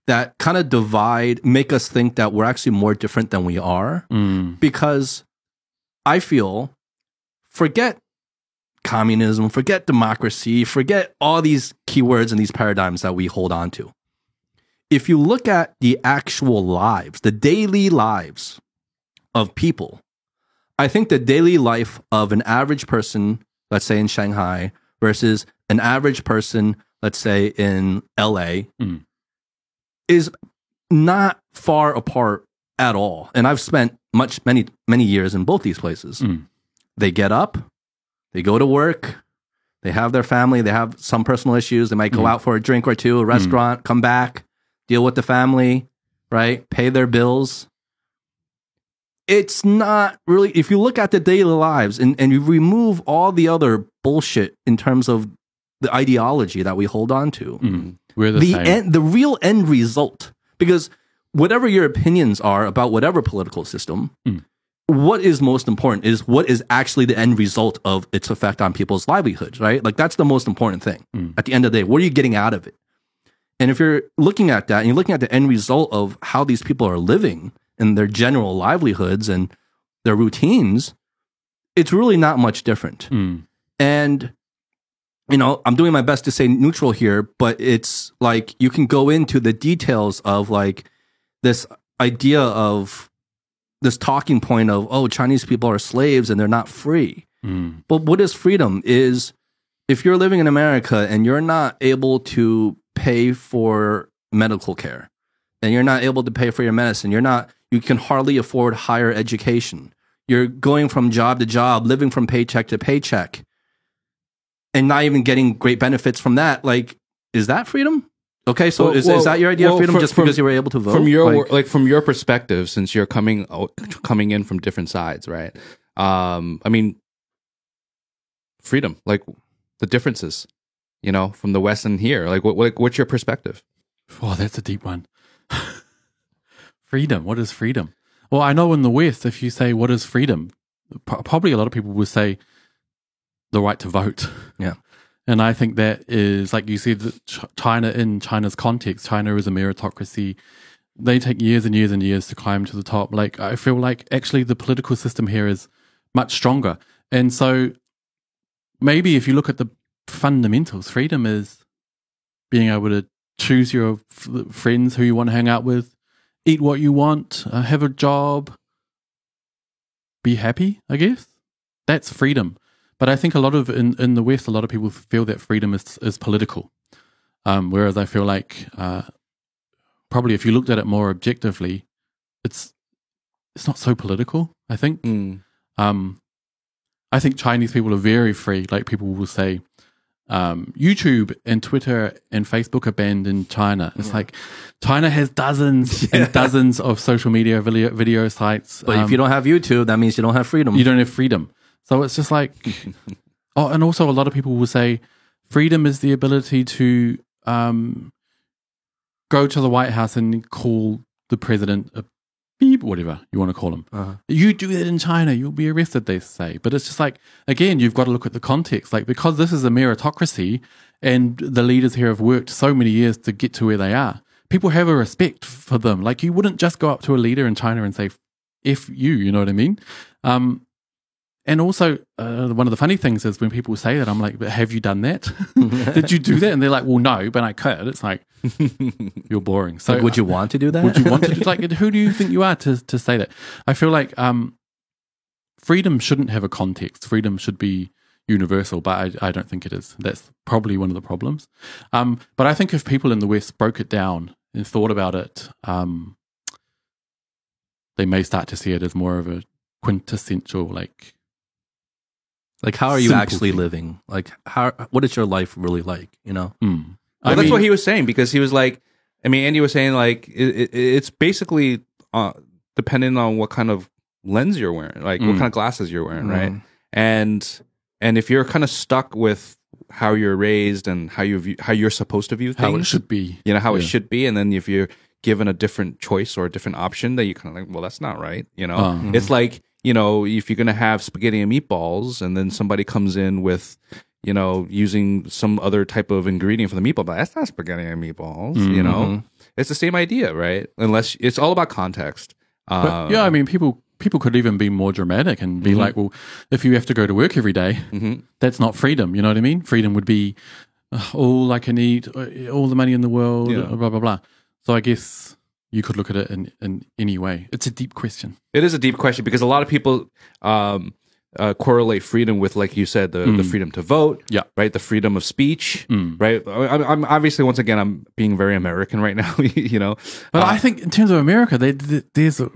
that kind of divide, make us think that we're actually more different than we are. Mm, Because I feel, forget communism, forget democracy, forget all these keywords and these paradigms that we hold on to. if you look at the actual lives, the daily lives of people, I think the daily life of an average person, let's say in Shanghai, versus an average person, let's say in LA, Mm. is not far apart at all. And I've spent much, many, many years in both these places. Mm. They get up, they go to work, they have their family, they have some personal issues. They might go Mm. out for a drink or two, a restaurant, come back, deal with the family, right? Pay their bills. It's not really, if you look at the daily lives and, and you remove all the other bullshit in terms of the ideology that we hold on to, Mm. We're the, the end, the real end result, because whatever your opinions are about whatever political system, Mm. what is most important is what is actually the end result of its effect on people's livelihoods, right? Like that's the most important thing. Mm. At the end of the day, what are you getting out of it? And if you're looking at that and you're looking at the end result of how these people are living and their general livelihoods and their routines, it's really not much different. Mm. And you know, I'm doing my best to say neutral here, but it's like you can go into the details of like this idea of this talking point of oh Chinese people are slaves and they're not free. Mm. But what is freedom is if you're living in America and you're not able to pay for medical care and you're not able to pay for your medicine, you're not you can hardly afford higher education. You're going from job to job, living from paycheck to paycheck and not even getting great benefits from that. Like is that freedom? Okay, so Well- is, well- is that your idea well, of freedom from- just from- because you were able to vote? from your Like- like, like from your perspective since you're coming out- coming in from different sides right um i mean freedom like the differences you know from the west and here like what, what what's your perspective Oh, that's a deep one. Freedom. What is freedom? Well, I know in the West, if you say what is freedom, probably a lot of people will say the right to vote. Yeah. <laughs> And I think that is, like you said, that China, in China's context, China is a meritocracy. They take years and years and years to climb to the top. Like, I feel like actually the political system here is much stronger. And so maybe if you look at the fundamentals, freedom is being able to choose your f- friends who you want to hang out with, eat what you want, uh, have a job, be happy, I guess. That's freedom. But I think a lot of in, in the West, a lot of people feel that freedom is is political. Um, whereas I feel like uh, probably if you looked at it more objectively, it's it's not so political. I think. mm. Um, I think Chinese people are very free. Like people will say, um, YouTube and Twitter and Facebook are banned in China. It's like China has dozens <laughs> and dozens of social media video, video sites. but if Um, you don't have YouTube, that means you don't have freedom. you don't have freedom. So it's just like, <laughs> oh, and also a lot of people will say freedom is the ability to um, go to the White House and call the president a beep, whatever you want to call them. Uh-huh. You do that in China, you'll be arrested, they say. But it's just like, again, you've got to look at the context. Like, because this is a meritocracy and the leaders here have worked so many years to get to where they are, people have a respect for them. Like, you wouldn't just go up to a leader in China and say, F you, you know what I mean? Um, and also, uh, one of the funny things is when people say that, I'm like, but have you done that? <laughs> Did you do that? And they're like, well, no, but I could. It's like, <laughs> you're boring. So Like, would you want to do that? would you want to do, <laughs> like who do you think you are to to say that i feel like um freedom shouldn't have a context freedom should be universal but I, I don't think it is that's probably one of the problems um but i think if people in the west broke it down and thought about it um they may start to see it as more of a quintessential like Like, how are you Simple actually thing. living? Like, how? What is your life really like? You know? mm. Well, that's mean, what he was saying because he was like, I mean, Andy was saying like it, it, it's basically uh, depending on what kind of lens you're wearing, like what Mm. kind of glasses you're wearing, right? Mm. And and if you're kind of stuck with how you're raised and how you view, how you're supposed to view things, how it should be you know how it should be, and then if you're given a different choice or a different option, that you kind of like, well, that's not right, you know. Uh, It's like you know if you're gonna have spaghetti and meatballs, and then somebody comes in with you know using some other type of ingredient for the meatball, but that's not spaghetti and meatballs, you Mm-hmm. know. It's the same idea, right? Unless it's all about context. But, Um, yeah, I mean, people people could even be more dramatic and be like, well, if you have to go to work every day, mhm. that's not freedom. You know what I mean? Freedom would be all I can eat, uh, all the money in the world, Yeah. blah blah blah. So I guess you could look at it in, in any way. It's a deep question. It is a deep question because a lot of people um, uh, correlate freedom with, like you said, the, the freedom to vote. Yeah. Right. The freedom of speech. Right. I, I'm obviously, once again, I'm being very American right now. <laughs> you know. But I think in terms of America, they, they, there's a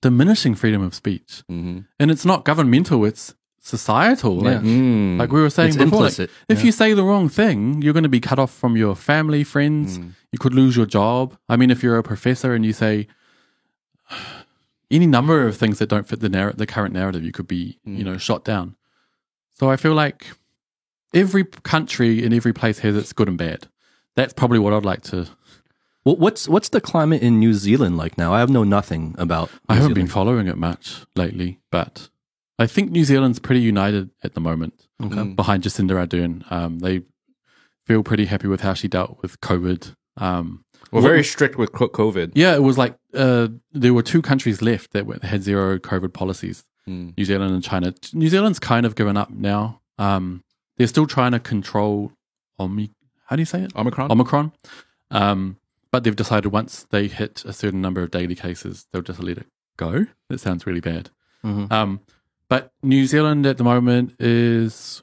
diminishing freedom of speech, Mm-hmm. and it's not governmental; it's societal. Like, Mm. like we were saying It's before, like, implicit, if yeah. you say the wrong thing, you're going to be cut off from your family, friends. Mm. You could lose your job. I mean, if you're a professor and you say <sighs> any number of things that don't fit the narr- the current narrative, you could be, Mm. you know, shot down. So I feel like every country in every place has its good and bad. That's probably what I'd like to. Well, what's what's the climate in New Zealand like now? I have know nothing about. I haven't been following it much lately, but I think New Zealand's pretty united at the moment Okay. behind Jacinda Ardern. Um, they feel pretty happy with how she dealt with COVID. Um, We're very strict with COVID. yeah, it was like uh, there were two countries left that had zero COVID policies Mm. New Zealand and China. New Zealand's kind of given up now. Um, they're still trying to control Omi. How do you say it? Omicron. Omicron. Um, but they've decided once they hit a certain number of daily cases, they'll just let it go. That sounds really bad. Mhm. Um, but New Zealand at the moment is,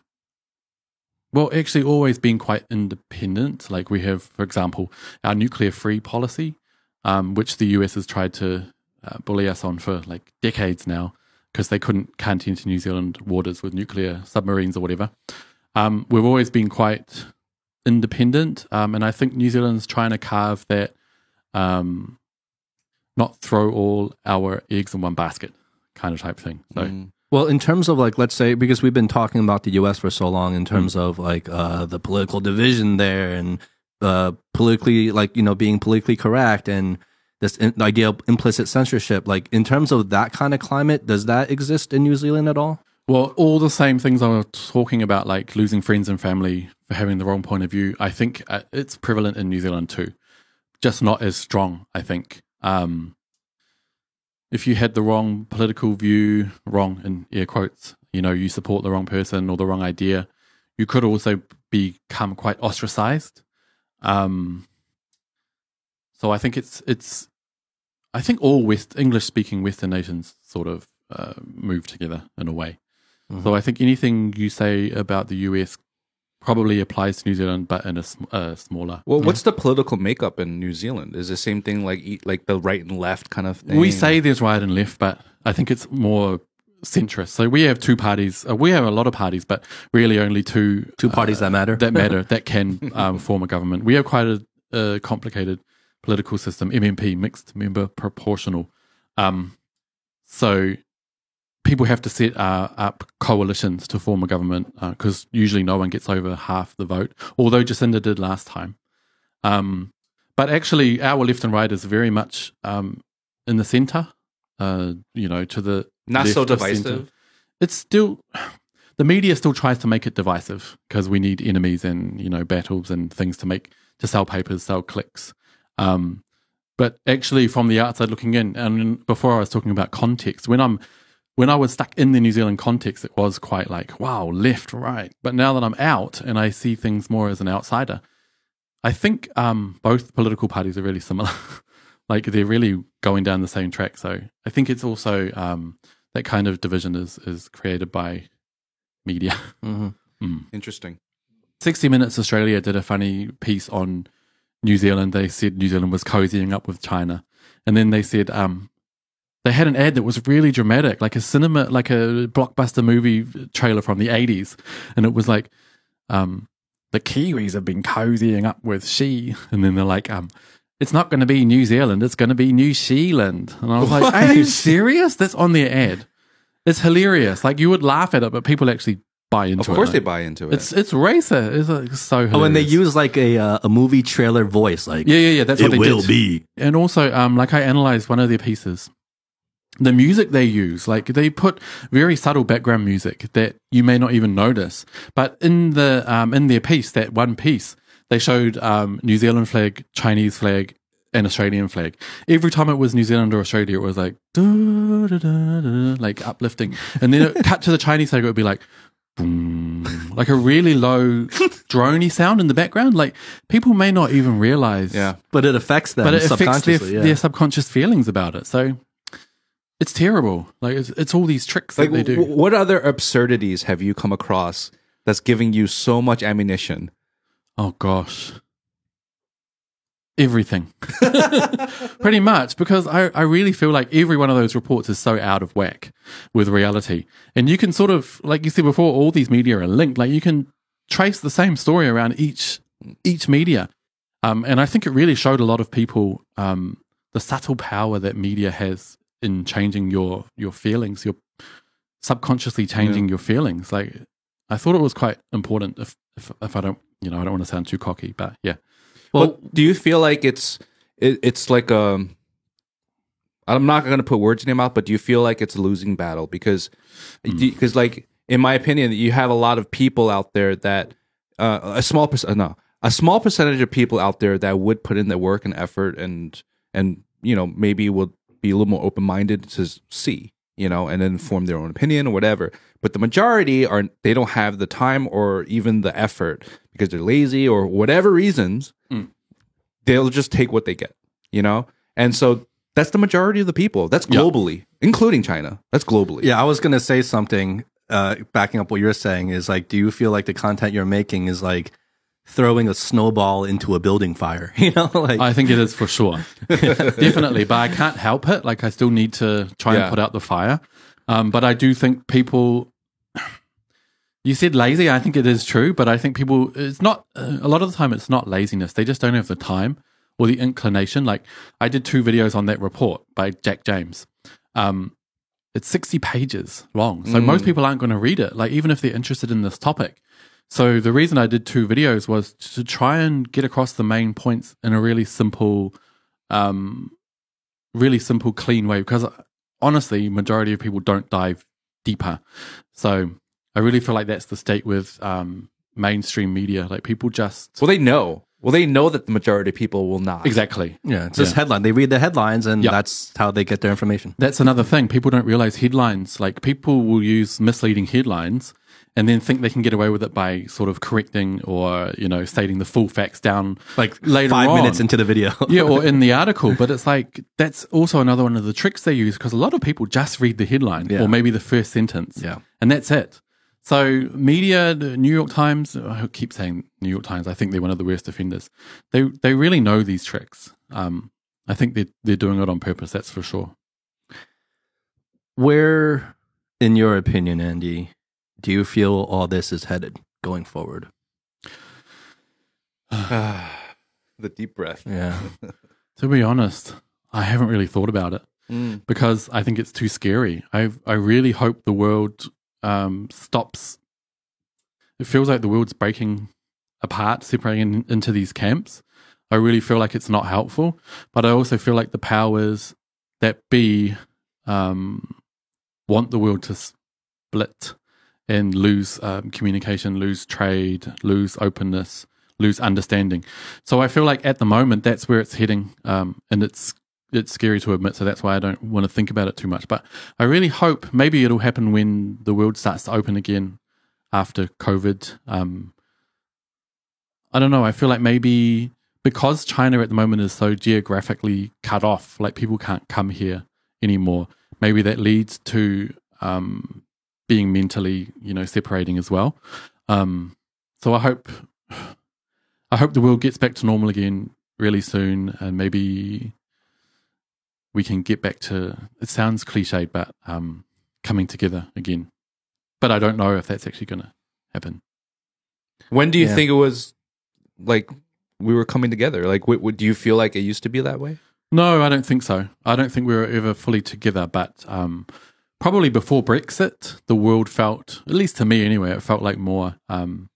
well, actually always been quite independent. Like we have, for example, our nuclear free policy, um, which the US has tried to uh, bully us on for like decades now because they couldn't can't into New Zealand waters with nuclear submarines or whatever. Um, we've always been quite independent, um, and I think New Zealand's trying to carve that, um, not throw all our eggs in one basket kind of type thing. So Mm. Well, in terms of like, let's say, because we've been talking about the U.S. for so long, in terms of like uh, the political division there and uh, politically, like you know, being politically correct and this in, idea of implicit censorship. Like in terms of that kind of climate, does that exist in New Zealand at all? Well, all the same things I was talking about, like losing friends and family for having the wrong point of view, I think uh, it's prevalent in New Zealand too. Just not as strong, I think. Um, if you had the wrong political view, wrong in air quotes, you know, you support the wrong person or the wrong idea, you could also become quite ostracized. Um, so I think it's it's, I think all West English speaking Western nations sort of uh, move together in a way. So I think anything you say about the US probably applies to New Zealand, but in a uh, smaller. Well, what's the political makeup in New Zealand? Is the same thing like e- like the right and left kind of thing? We say there's right and left, but I think it's more centrist. So we have two parties. Uh, we have a lot of parties, but really only two Two parties that matter. that matter <laughs> that can um, form a government. We have quite a, a complicated political system, MMP, mixed member proportional. Um, so people have to set uh, up coalitions to form a government because usually no one gets over half the vote, although Jacinda did last time. Um, but actually, our left and right is very much um, in the center. Uh, you know, to the not so centre divisive. it's still the media still tries to make it divisive because we need enemies and you know battles and things to make to sell papers, sell clicks. Um, but actually, from the outside looking in, and before I was talking about context, when I'm when I was stuck in the New Zealand context, it was quite like wow, left, right. But now that I'm out and I see things more as an outsider, I think um, both political parties are really similar. <laughs> like they're really going down the same track. So I think it's also um, that kind of division is is created by media. <laughs> hmm Interesting. 60 Minutes Australia did a funny piece on New Zealand. They said New Zealand was cozying up with China. And then they said um, they had an ad that was really dramatic, like a cinema, like a blockbuster movie trailer from the 80s. And it was like, um, the Kiwis have been cozying up with Xi. And then they're like, um, it's not going to be New Zealand, it's going to be New Zealand. And I was like, are you serious? That's on their ad. It's hilarious. Like you would laugh at it, but people actually buy into it. Of course, Like, they buy into it. it's it's racist. It's like so hilarious. Oh, and they use like a uh, a movie trailer voice, like yeah, yeah, yeah. That's it what they will did. be. And also, um, like I analyzed one of their pieces. The music they use, like they put very subtle background music that you may not even notice. But in the um, in their piece, that one piece, they showed um, New Zealand flag, Chinese flag, and Australian flag. Every time it was New Zealand or Australia, it was like like uplifting, and then it <laughs> cut to the Chinese flag. It would be like boom, like a really low <laughs> drony sound in the background. Like people may not even realize, Yeah. But it affects them but it affects their, yeah. their subconscious feelings about it. So it's terrible. Like it's, it's all these tricks Like, that they do. what other absurdities have you come across that's giving you so much ammunition? Oh gosh. Everything. <laughs> Pretty much, because I, I really feel like every one of those reports is so out of whack with reality. And you can sort of, like you said before, all these media are linked. Like you can trace the same story around each each media. Um, and I think it really showed a lot of people um, the subtle power that media has in changing your your feelings. You're subconsciously changing your feelings. Like I thought it was quite important. If if, if I don't, you know, I don't want to sound too cocky, but yeah, Well, do you feel like it's it, it's like um I'm not going to put words in your mouth, but do you feel like it's a losing battle because because like in my opinion, you have a lot of people out there that uh, a small percent no a small percentage of people out there that would put in the work and effort and and you know maybe will be a little more open minded to see you know and then form their own opinion or whatever. But the majority are they don't have the time or even the effort because they're lazy or whatever reasons they'll just take what they get, you know? And so that's the majority of the people. That's Yeah. globally, including China. That's globally. Yeah, I was gonna say something. Uh, backing up what you're saying is like, do you feel like the content you're making is like throwing a snowball into a building fire? <laughs> You know, like I think it is for sure, <laughs> definitely. But I can't help it. Like I still need to try Yeah. and put out the fire. Um, but I do think people. You said lazy. I think it is true, but I think people. It's not uh, a lot of the time. It's not laziness. They just don't have the time or the inclination. Like I did two videos on that report by Jack James. Um, it's sixty pages long, so most people aren't going to read it. Like even if they're interested in this topic. So the reason I did two videos was to try and get across the main points in a really simple, um, really simple, clean way. Because honestly, majority of people don't dive deeper. So I really feel like that's the state with um, mainstream media. Like people just Well, they know. Well, they know that the majority of people will not. exactly. yeah, it's just headline. They read the headlines, and Yeah. that's how they get their information. That's another thing. People don't realize headlines. Like people will use misleading headlines and then think they can get away with it by sort of correcting or you know stating the full facts down Like later five on. minutes into the video. <laughs> yeah, or in the <laughs> article. But it's like that's also another one of the tricks they use because a lot of people just read the headline Yeah. or maybe the first sentence, Yeah. and that's it. So media, the New York Times, I keep saying New York Times. I think they're one of the worst offenders. They they really know these tricks. Um, I think they're they're doing it on purpose. That's for sure. Where, in your opinion, Andy, do you feel all this is headed going forward? <sighs> <sighs> the deep breath. Yeah, <laughs> To be honest, I haven't really thought about it Mm. because I think it's too scary. I I really hope the world um, stops. It feels like the world's breaking apart, separating into these camps. I really feel like it's not helpful, but I also feel like the powers that be um, want the world to split and lose um, communication, lose trade, lose openness, lose understanding. So I feel like at the moment that's where it's heading, um, and it's it's scary to admit. So that's why I don't want to think about it too much. But I really hope maybe it'll happen when the world starts to open again after COVID. Um, I don't know. I feel like maybe because China at the moment is so geographically cut off, like people can't come here anymore. Maybe that leads to um, being mentally, you know, separating as well. Um, so I hope, I hope the world gets back to normal again really soon, and maybe we can get back to. It sounds cliched, but um, coming together again. But I don't know if that's actually going to happen. When do you Yeah. think it was like we were coming together? Like, what, what, do you feel like it used to be that way? No, I don't think so. I don't think we were ever fully together, but um, probably before Brexit, the world felt, at least to me anyway, it felt like more um,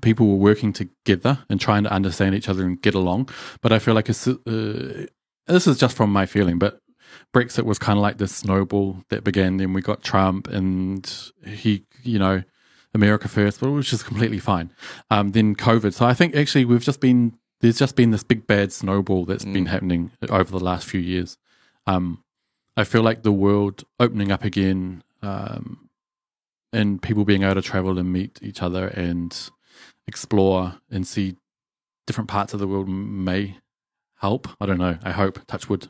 people were working together and trying to understand each other and get along. But I feel like it's, uh, this is just from my feeling, but Brexit was kind of like this snowball that began. Then we got Trump, and he, you know, America first, but which is completely fine. Um, then COVID. So I think actually we've just been there's just been this big bad snowball that's been happening over the last few years. Um, I feel like the world opening up again um, and people being able to travel and meet each other and explore and see different parts of the world may help. I don't know. I hope. Touch wood.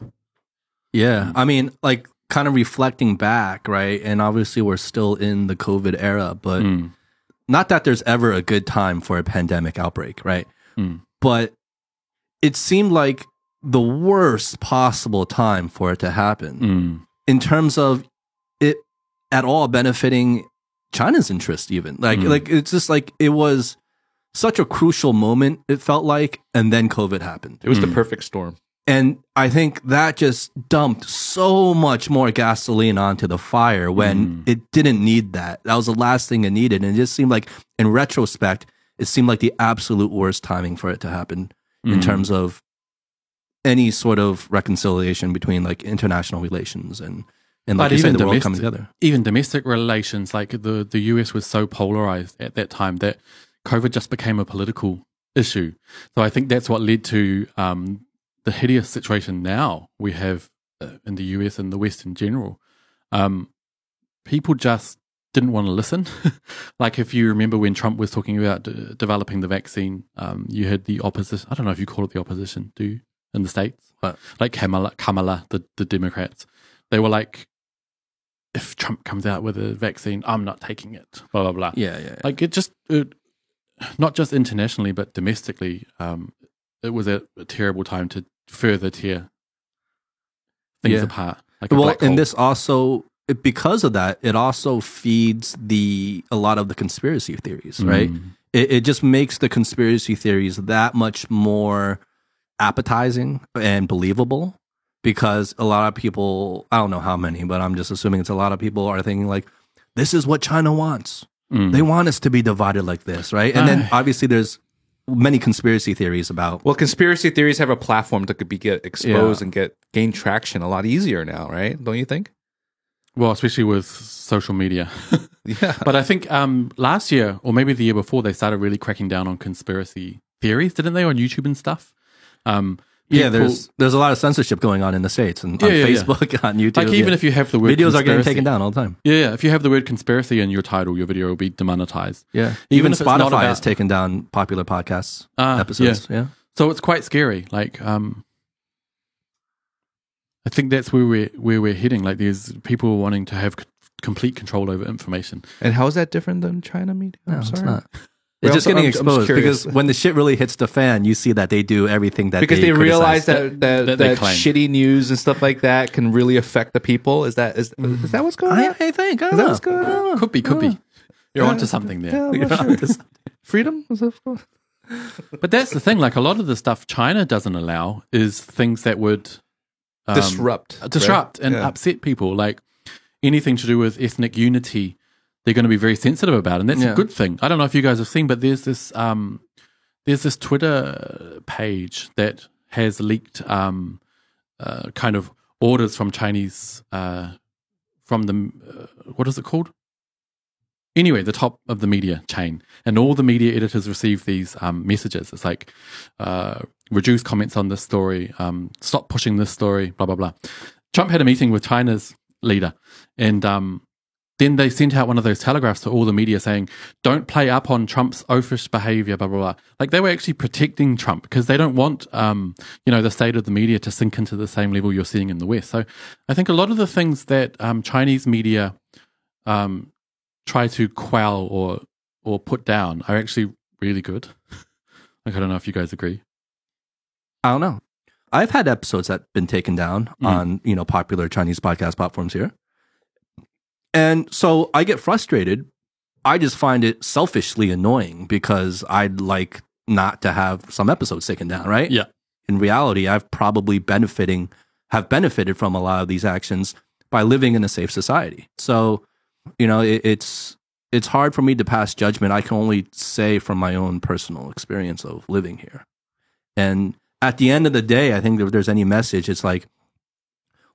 Yeah. I mean, like kind of reflecting back, right? And obviously we're still in the COVID era, but Mm. not that there's ever a good time for a pandemic outbreak, right? Mm. But it seemed like the worst possible time for it to happen Mm. in terms of it at all benefiting China's interest even. Like Mm. like it's just like it was such a crucial moment it felt like and then COVID happened. It was the Mm. perfect storm. And I think that just dumped so much more gasoline onto the fire when Mm. it didn't need that. That was the last thing it needed. And it just seemed like, in retrospect, it seemed like the absolute worst timing for it to happen in Mm. terms of any sort of reconciliation between like international relations and, and like But even the world domestic- coming together. even domestic relations, like the, the US was so polarized at that time that COVID just became a political issue. So I think that's what led to um, the hideous situation now we have uh, in the US and the West in general. Um, people just didn't want to listen. <laughs> like if you remember when Trump was talking about d- developing the vaccine, um, you had the opposition. I don't know if you call it the opposition, do you, in the States? Like Kamala, Kamala the, the Democrats. They were like, if Trump comes out with a vaccine, I'm not taking it. Blah blah blah. Yeah, yeah. yeah. Like it just, it, not just internationally but domestically, um, it was a, a terrible time to further tear things Yeah. apart. Like well, and this also it- because of that, it also feeds the a lot of the conspiracy theories, right? Mm. It, it just makes the conspiracy theories that much more appetizing and believable because a lot of people, I don't know how many, but I'm just assuming it's a lot of people are thinking like, this is what China wants. Mm. They want us to be divided like this, right? And then obviously there's many conspiracy theories about Well, conspiracy theories have a platform that could be get exposed Yeah. and get gain traction a lot easier now, right? Don't you think? Well, especially with social media. <laughs> Yeah. but I think um, last year, or maybe the year before, they started really cracking down on conspiracy theories, didn't they, on YouTube and stuff? Um, yeah, there's there's a lot of censorship going on in the states and on Yeah, yeah, yeah. Facebook, <laughs> on YouTube. like even yeah. if you have the word videos are getting taken down all the time. Yeah, yeah, if you have the word conspiracy in your title, your video will be demonetized. Yeah, Even even, if it's not Spotify about- has taken down popular podcasts Ah, episodes. Yeah. So it's quite scary. Like, um, I think that's where we're where we're heading. Like, there's people wanting to have c- complete control over information. and how is that different than China media? No, I'm it's sorry. Not. Well, It's just I'm- getting I'm just exposed curious. because when the shit really hits the fan, you see that they do everything that because they, they, realize criticize. that that, That that, they shitty news and stuff like that can really affect the people. Is that is, is that what's going I, on? I think. I Is don't that what's going on? Could be, could be. You're Yeah. onto something there. Yeah, You're not onto sure. Freedom? Is that- <laughs> But that's the thing. Like, a lot of the stuff China doesn't allow is things that would um, disrupt, disrupt right? and Yeah. upset people. Like anything to do with ethnic unity, they're going to be very sensitive about, and that's Yeah. a good thing. I don't know if you guys have seen, but there's this um, there's this Twitter page that has leaked um, uh, kind of orders from Chinese uh, from the uh, what is it called? Anyway, the top of the media chain, and all the media editors receive these um, messages. It's like uh, reduce comments on this story, um, stop pushing this story, blah blah blah. Trump had a meeting with China's leader, and um, then they sent out one of those telegraphs to all the media saying, "Don't play up on Trump's oafish behavior." Blah blah blah. Like they were actually protecting Trump because they don't want, um, you know, the state of the media to sink into the same level you're seeing in the West. So I think a lot of the things that um, Chinese media um, try to quell or or put down are actually really good. <laughs> like I don't know if you guys agree. I don't know. I've had episodes that have been taken down Mm. on you know popular Chinese podcast platforms here, and so I get frustrated. I just find it selfishly annoying because I'd like not to have some episodes taken down. Right? Yeah. In reality, I've probably benefiting have benefited from a lot of these actions by living in a safe society. So, you know, it, it's it's hard for me to pass judgment. I can only say from my own personal experience of living here. And at the end of the day, I think if there's any message, it's like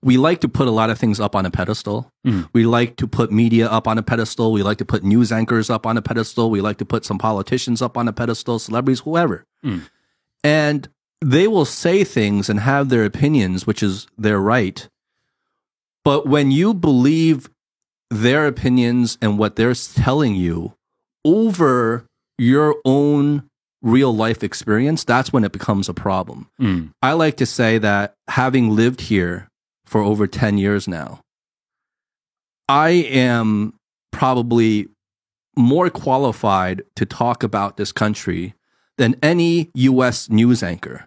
we like to put a lot of things up on a pedestal. Mm. We like to put media up on a pedestal. We like to put news anchors up on a pedestal. We like to put some politicians up on a pedestal, celebrities, whoever. Mm. And they will say things and have their opinions, which is their right. But when you believe their opinions and what they're telling you over your own real life experience, that's when it becomes a problem. Mm. I like to say that having lived here for over 10 years now, I am probably more qualified to talk about this country than any US news anchor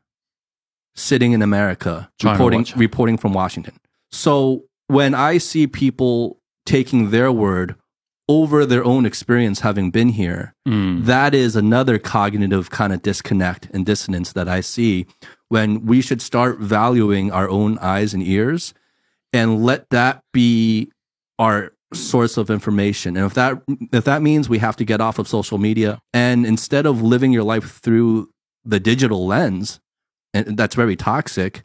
sitting in America China reporting Watch. reporting from Washington. So when I see people taking their word over their own experience having been here, Mm. that is another cognitive kind of disconnect and dissonance that I see when we should start valuing our own eyes and ears and let that be our source of information. And if that if that means we have to get off of social media and instead of living your life through the digital lens, and that's very toxic,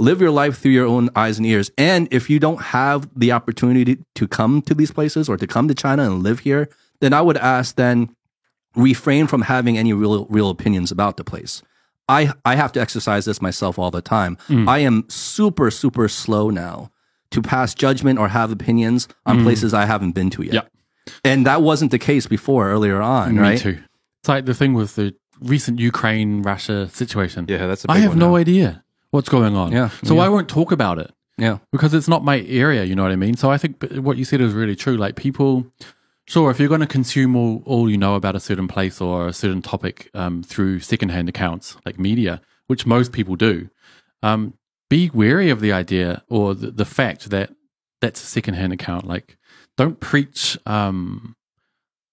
live your life through your own eyes and ears. And if you don't have the opportunity to come to these places or to come to China and live here, then I would ask then refrain from having any real real opinions about the place. I I have to exercise this myself all the time. Mm. I am super super slow now to pass judgment or have opinions on mm. places I haven't been to yet. Yeah. And that wasn't the case before earlier on, Me right? too. It's like the thing with the recent Ukraine Russia situation. Yeah, that's a I have no now. idea what's going on. Yeah, So yeah. I won't talk about it Yeah. because it's not my area. You know what I mean? So I think what you said is really true. Like people, sure, if you're going to consume all, all you know about a certain place or a certain topic um, through secondhand accounts like media, which most people do, um, be wary of the idea or the, the fact that that's a secondhand account. Like, don't preach, um,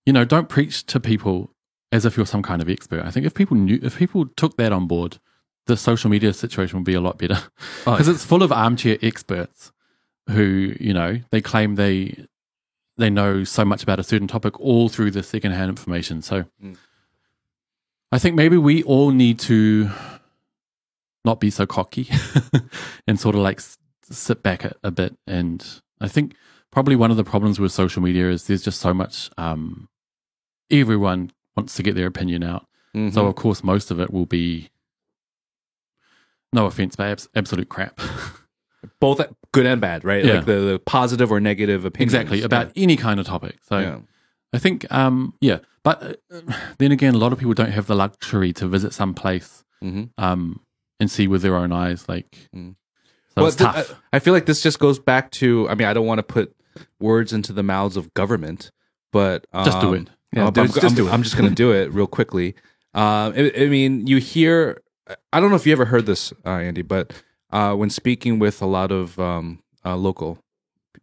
you know, don't preach to people as if you're some kind of expert. I think if people knew, if people took that on board, the social media situation would be a lot better Oh, <laughs> because it's full of armchair experts who, you know, they claim they they know so much about a certain topic all through the secondhand information. So, Mm. I think maybe we all need to not be so cocky <laughs> and sort of like s- sit back a, a bit. And I think probably one of the problems with social media is there's just so much. Um, everyone wants to get their opinion out, Mhm. so of course most of it will be. No offense, but abs- absolute crap. <laughs> both good and bad, right? Yeah. Like the, the positive or negative opinions. exactly about any kind of topic. So Yeah. I think, um, yeah, but uh, then again, a lot of people don't have the luxury to visit some place hmm um, and see with their own eyes. Like, Mm. so Well, it's th- tough. I, feel like this just goes back to. I mean, I don't want to put words into the mouths of government, but um, Just do it. Yeah, I'm- just I'm- do it. I'm just going to do it real quickly. Uh, I, I mean, you hear. I don't know if you ever heard this, uh, Andy, but uh, when speaking with a lot of um, uh, local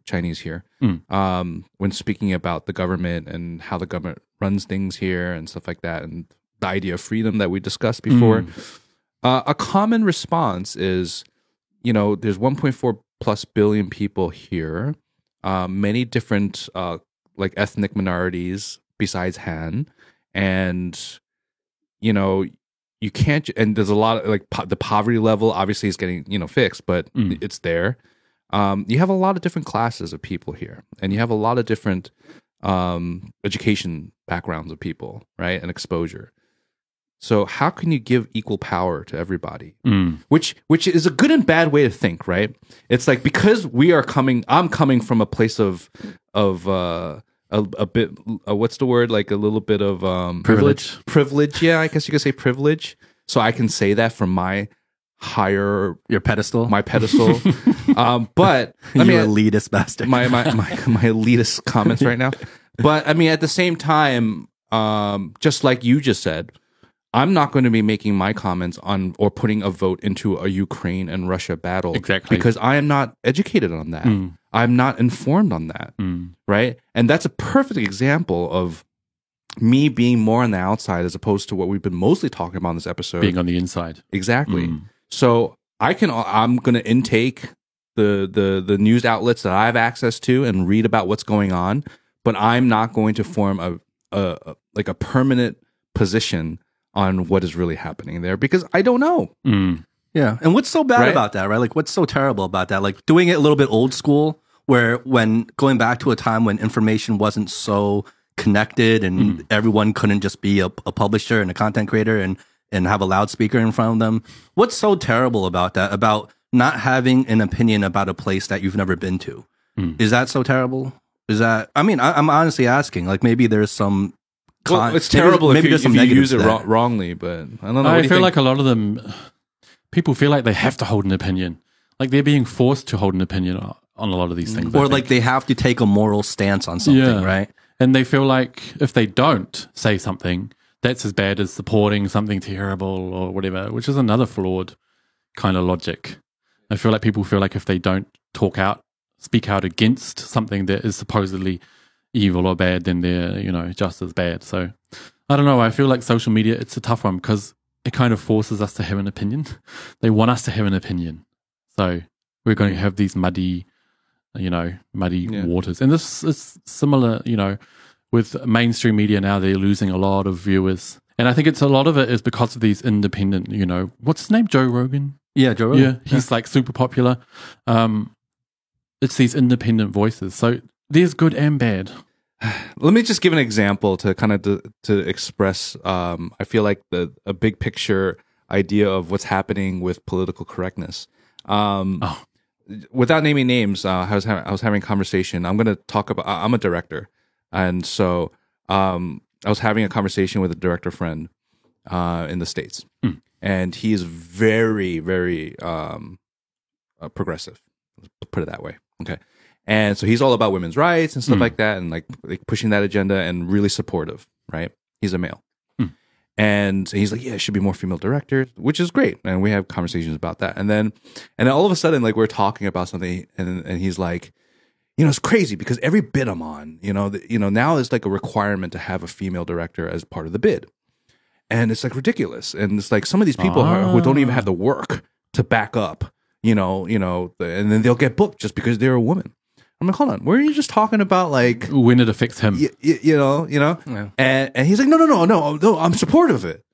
Chinese here, Mm. um, when speaking about the government and how the government runs things here and stuff like that, and the idea of freedom that we discussed before, uh, a common response is, you know, there's 1.4 plus billion people here, uh, many different uh, like ethnic minorities besides Han, and you know, you can't. And there's a lot of like po- the poverty level obviously is getting you know fixed, but Mm. it's there. Um, you have a lot of different classes of people here, and you have a lot of different um, education backgrounds of people, right, and exposure. So how can you give equal power to everybody? Mm. Which which is a good and bad way to think, right? It's like because we are coming, I'm coming from a place of of uh, a a bit. Uh, what's the word? Like a little bit of um, Privilege. Privilege, yeah. I guess you could say privilege. So I can say that from my higher Your pedestal. my pedestal. <laughs> um, but I mean, elitist bastard. my my my, my elitist comments right now. <laughs> But I mean, at the same time, um, just like you just said, I'm not going to be making my comments on or putting a vote into a Ukraine and Russia battle Exactly. because I am not educated on that. Mm. I'm not informed on that, Mm. right? And that's a perfect example of me being more on the outside as opposed to what we've been mostly talking about in this episode. Being on the inside. Exactly. Mm. So I can I'm going to intake the the the news outlets that I have access to and read about what's going on, but I'm not going to form a, a, a like a permanent position on what is really happening there because I don't know. Mm. Yeah. And what's so bad Right? about that, right? Like, what's so terrible about that? Like, doing it a little bit old school, where when going back to a time when information wasn't so connected and everyone couldn't just be a, a publisher and a content creator and, and have a loudspeaker in front of them. What's so terrible about that? About not having an opinion about a place that you've never been to? Is that so terrible? Is that? I mean, I, I'm honestly asking. Like, maybe there's some. Well, it's terrible Maybe, if you, there's some if you use it to wrong, wrongly, but I don't know. I feel think? like a lot of them, people feel like they have to hold an opinion. Like they're being forced to hold an opinion on on a lot of these things. Or like they have to take a moral stance on something, Yeah. right? and they feel like if they don't say something, that's as bad as supporting something terrible or whatever, which is another flawed kind of logic. I feel like people feel like if they don't talk out, speak out against something that is supposedly evil or bad, then they're, you know, just as bad. So I don't know. I feel like social media, it's a tough one because it kind of forces us to have an opinion. <laughs> They want us to have an opinion. So we're going to have these muddy, you know, muddy Yeah. waters. And this is similar, you know, with mainstream media now, they're losing a lot of viewers. And I think it's a lot of it is because of these independent, you know, what's his name? Joe Rogan? Yeah, Joe. Yeah, Rogan. he's like super popular. Um, it's these independent voices. So there's good and bad. <sighs> Let me just give an example to kind of to, to express. Um, I feel like the a big picture idea of what's happening with political correctness. Um, Oh. Without naming names, uh, I was ha- I was having a conversation. I'm going to talk about. I'm a director, and so um, I was having a conversation with a director friend uh, in the states, and he is very very um, uh, progressive. Let's put it that way. Okay. And so he's all about women's rights and stuff Mm. like that and like, like pushing that agenda and really supportive, right? He's a male. Mm. And he's like, yeah, it should be more female directors, which is great. And we have conversations about that. And then, and then all of a sudden, like we're talking about something and, and he's like, you know, it's crazy because every bid I'm on, you know, the, you know, now it's like a requirement to have a female director as part of the bid. And it's like ridiculous. And it's like some of these people are, who don't even have the work to back up, you know, you know, the, and then they'll get booked just because they're a woman. I'm like, hold on, were you just talking about like, When it affects him. you, you know, you know? Yeah. And, and he's like, no, no, no, no, no, I'm supportive of it.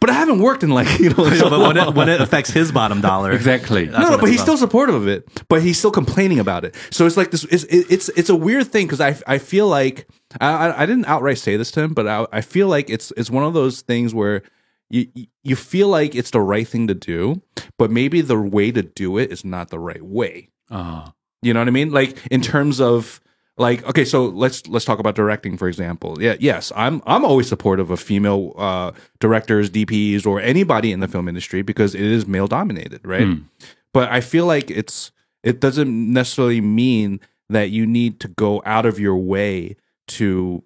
But I haven't worked in like, <laughs> you know, So, but when it, when it <laughs> affects his bottom dollar, Exactly. No, no, but it's he's about. still supportive of it. But he's still complaining about it. So it's like this. It's it's it's a weird thing because I I feel like I I- I didn't outright say this to him, but I I feel like it's it's one of those things where. You, you feel like it's the right thing to do, but maybe the way to do it is not the right way. Ah. You know what I mean? Like in terms of like okay, so let's let's talk about directing for example. Yeah, yes, I'm I'm always supportive of female uh, directors, DPs, or anybody in the film industry because it is male dominated, right? Mm. But I feel like it's it doesn't necessarily mean that you need to go out of your way to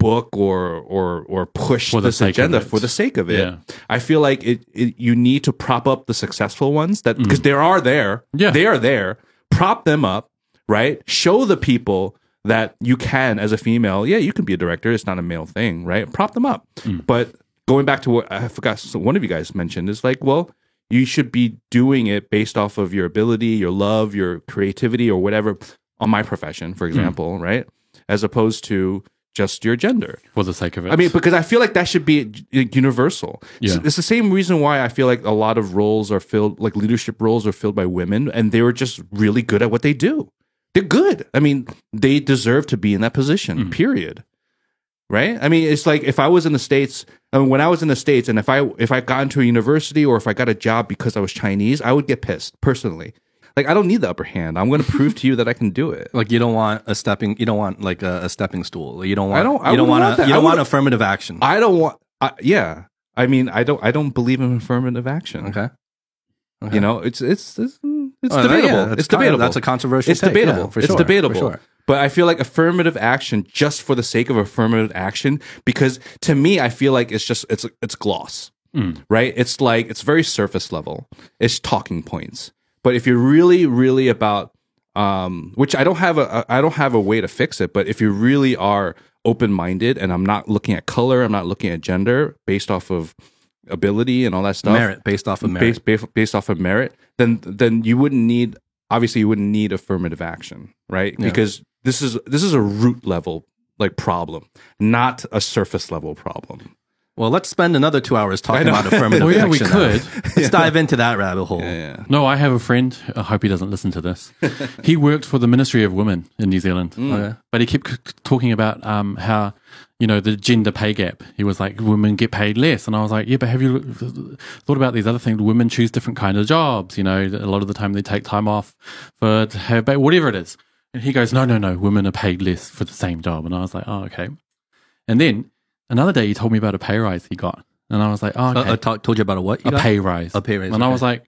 book or or or push For the this agenda for the sake of it. Yeah. I feel like it, it you need to prop up the successful ones that because there are there. Mm. Yeah. They are there. Prop them up, right? Show the people that you can as a female. Yeah, you can be a director. It's not a male thing, right? Prop them up. Mm. But going back to what I forgot so one of you guys mentioned is like, well, you should be doing it based off of your ability, your love, your creativity or whatever on my profession, Mm. for example, right? As opposed to just your gender. For the sake of it. I mean, because I feel like that should be universal. It's, Yeah. it's the same reason why I feel like a lot of roles are filled, like leadership roles are filled by women, and they were just really good at what they do. They're good. I mean, they deserve to be in that position. Mm-hmm. Period. Right? I mean, it's like if I was in the states, I mean, when I was in the states, and if I if I got into a university or if I got a job because I was Chinese, I would get pissed personally. Like I don't need the upper hand. I'm going <laughs> to prove to you that I can do it. like you don't want a stepping, you don't want like a, a stepping stool. You don't want. I don't- I you don't want, want a, you don't want affirmative action. I don't want. I, yeah, I mean, I don't. I don't believe in affirmative action. okay. Okay. You know, it's it's it's, it's Oh, debatable. yeah, it's kind of- debatable. that's a controversial It's take, debatable. yeah, for it's debatable. for sure. But I feel like affirmative action just for the sake of affirmative action, because to me, I feel like it's just it's it's gloss, Mm. right? It's like it's very surface level. It's talking points. But if you're really, really about, um, which I don't have a I don't have a way to fix it. But if you really are open minded, and I'm not looking at color, I'm not looking at gender based off of ability and all that stuff merit based off of merit. based, based off of merit, then then you wouldn't need obviously you wouldn't need affirmative action, right? Yeah. Because this is this is a root level like problem, not a surface level problem. Well, let's spend another two hours talking about affirmative <laughs> Well, yeah, we action. now. could. Let's dive into that rabbit hole. Yeah. No, I have a friend. I hope he doesn't listen to this. <laughs> he worked for the Ministry of Women in New Zealand, Okay. but he kept c- talking about um, how you know the gender pay gap. He was like, women get paid less, and I was like, yeah, but have you thought about these other things? Women choose different kind of jobs. You know, a lot of the time they take time off for to have whatever it is. And he goes, no, no, no, women are paid less for the same job. And I was like, oh, okay. And then another day he told me about a pay rise he got. And I was like, oh, Uh, okay. uh, told you about a what? you a got? pay rise. A pay raise, And I was like,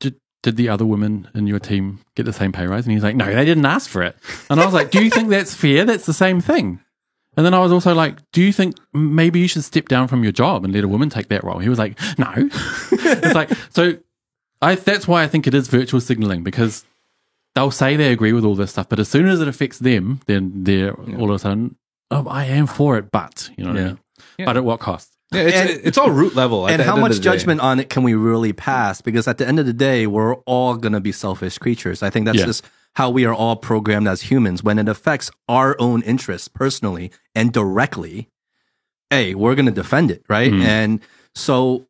did, did the other women in your team get the same pay rise? And he's like, no, they didn't ask for it. And I was like, do you think that's fair? That's the same thing. And then I was also like, do you think maybe you should step down from your job and let a woman take that role? He was like, no. <laughs> it's like, so I, that's why I think it is virtue signaling because they'll say they agree with all this stuff, but as soon as it affects them, then they're all of a sudden, oh, I am for it, but, you know what I Yeah. But at what cost? Yeah, it's, And- it's all root level. at and the how end of much the day. judgment on it can we really pass? Because at the end of the day, we're all going to be selfish creatures. I think that's Yeah. just how we are all programmed as humans. When it affects our own interests personally and directly, hey, we're going to defend it, right? Mm. And so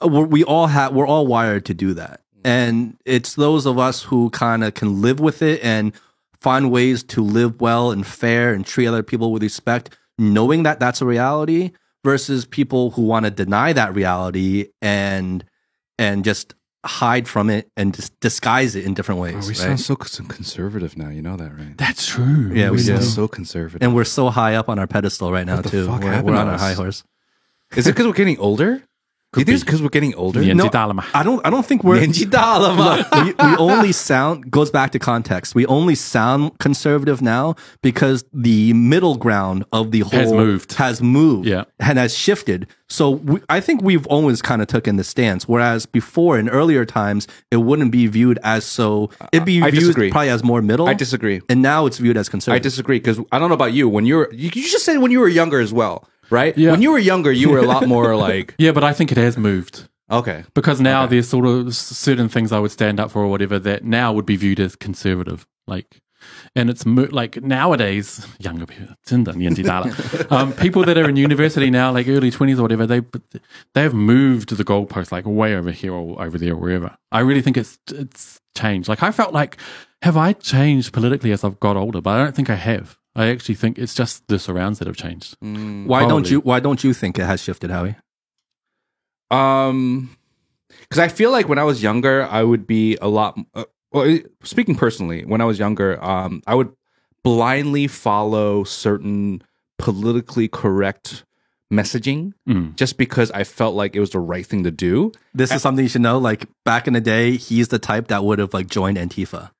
uh, we're, we all have, we're all wired to do that. And it's those of us who kind of can live with it and find ways to live well and fair and treat other people with respect, knowing that that's a reality versus people who want to deny that reality and and just hide from it and just disguise it in different ways. Oh, we right? sound so conservative now. You know that, right? That's true. Yeah, we we sound do. so conservative. and we're so high up on our pedestal right now What the too. fuck We're, happened we're to on our us? high horse. Is it because we're getting older? Do you think it's because we're getting older? No, I don't. I don't think we're. Look, we, we only sound goes back to context. We only sound conservative now because the middle ground of the whole Has moved. has moved, Yeah. and has shifted. So we, I think we've always kind of taken the stance. Whereas before, in earlier times, it wouldn't be viewed as so. It'd be I viewed disagree. probably as more middle. I disagree. and now it's viewed as conservative. I disagree because I don't know about you. When you're, you, you just said when you were younger as well, right? Yeah. When you were younger, you were a lot more <laughs> like, Yeah, but I think it has moved. okay, Because now there's sort of certain things I would stand up for or whatever that now would be viewed as conservative. Like, and it's mo- like nowadays, <laughs> younger people, Tinder, Nyanti Dala, <laughs> um, people that are in university now, like early 20s or whatever, they, they've moved the goalpost like way over here or over there or wherever. I really think it's, it's changed. Like, I felt like, have I changed politically as I've got older? But I don't think I have. I actually think it's just the surrounds that have changed. why don't you? Why don't you think it has shifted, Howie? Um, because I feel like when I was younger, I would be a lot. Uh, well, speaking personally, when I was younger, um, I would blindly follow certain politically correct messaging Mm. just because I felt like it was the right thing to do. This is something you should know. Like back in the day, he's the type that would have like joined Antifa.